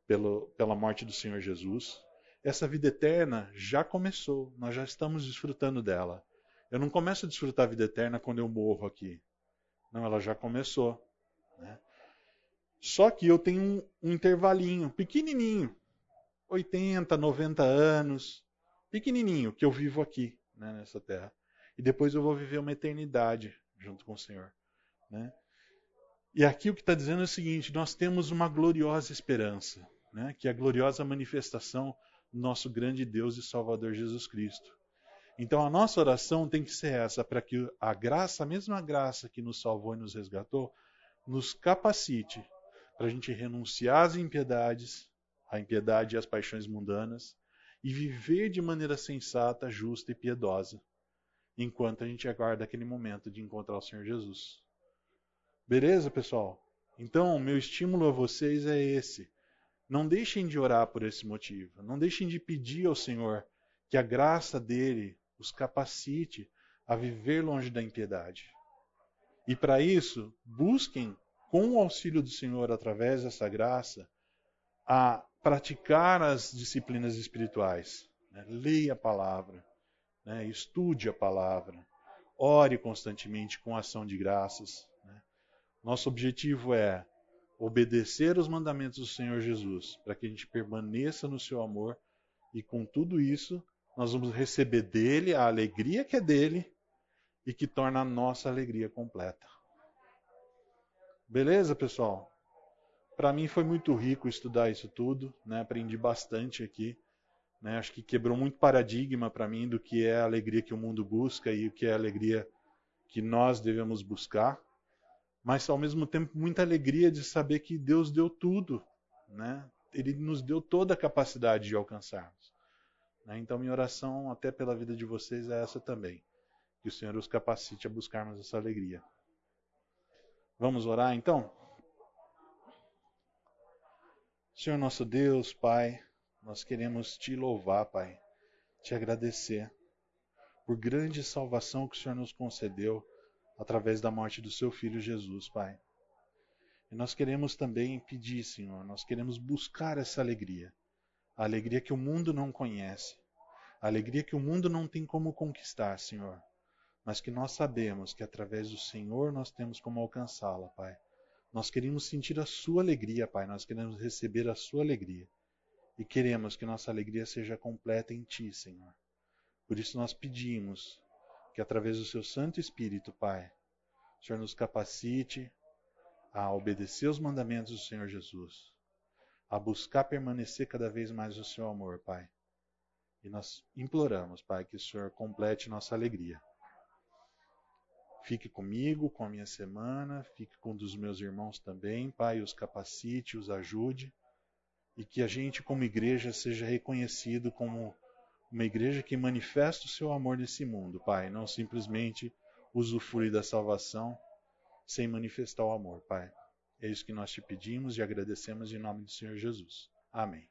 pelo, pela morte do Senhor Jesus. Essa vida eterna já começou, nós já estamos desfrutando dela. Eu não começo a desfrutar a vida eterna quando eu morro aqui. Não, ela já começou. Né? Só que eu tenho um, um intervalinho pequenininho 80, 90 anos, pequenininho, que eu vivo aqui, né, nessa terra. E depois eu vou viver uma eternidade junto com o Senhor. Né? E aqui o que está dizendo é o seguinte: nós temos uma gloriosa esperança, né, que é a gloriosa manifestação do nosso grande Deus e Salvador Jesus Cristo. Então a nossa oração tem que ser essa, para que a graça, a mesma graça que nos salvou e nos resgatou, nos capacite para a gente renunciar às impiedades, a impiedade e as paixões mundanas, e viver de maneira sensata, justa e piedosa, enquanto a gente aguarda aquele momento de encontrar o Senhor Jesus. Beleza, pessoal? Então, meu estímulo a vocês é esse. Não deixem de orar por esse motivo. Não deixem de pedir ao Senhor que a graça dele os capacite a viver longe da impiedade. E para isso, busquem, com o auxílio do Senhor através dessa graça, a praticar as disciplinas espirituais. Né? Leia a palavra, né? estude a palavra, ore constantemente com ação de graças. Né? Nosso objetivo é obedecer os mandamentos do Senhor Jesus, para que a gente permaneça no seu amor e com tudo isso nós vamos receber dele a alegria que é dele e que torna a nossa alegria completa. Beleza, pessoal? Para mim foi muito rico estudar isso tudo, né? Aprendi bastante aqui, né? Acho que quebrou muito paradigma para mim do que é a alegria que o mundo busca e o que é a alegria que nós devemos buscar. Mas ao mesmo tempo muita alegria de saber que Deus deu tudo, né? Ele nos deu toda a capacidade de alcançarmos. Né? Então minha oração até pela vida de vocês é essa também, que o Senhor os capacite a buscarmos essa alegria. Vamos orar então? Senhor nosso Deus, Pai, nós queremos te louvar, Pai, te agradecer por grande salvação que o Senhor nos concedeu através da morte do seu filho Jesus, Pai. E nós queremos também pedir, Senhor, nós queremos buscar essa alegria, a alegria que o mundo não conhece, a alegria que o mundo não tem como conquistar, Senhor, mas que nós sabemos que através do Senhor nós temos como alcançá-la, Pai. Nós queremos sentir a sua alegria, Pai. Nós queremos receber a sua alegria. E queremos que nossa alegria seja completa em Ti, Senhor. Por isso nós pedimos que através do Seu Santo Espírito, Pai, o Senhor nos capacite a obedecer os mandamentos do Senhor Jesus, a buscar permanecer cada vez mais no Seu amor, Pai. E nós imploramos, Pai, que o Senhor complete nossa alegria. Fique comigo, com a minha semana, fique com um dos meus irmãos também, Pai, os capacite, os ajude, e que a gente, como igreja, seja reconhecido como uma igreja que manifesta o seu amor nesse mundo, Pai, não simplesmente usufrui da salvação sem manifestar o amor, Pai. É isso que nós te pedimos e agradecemos em nome do Senhor Jesus. Amém.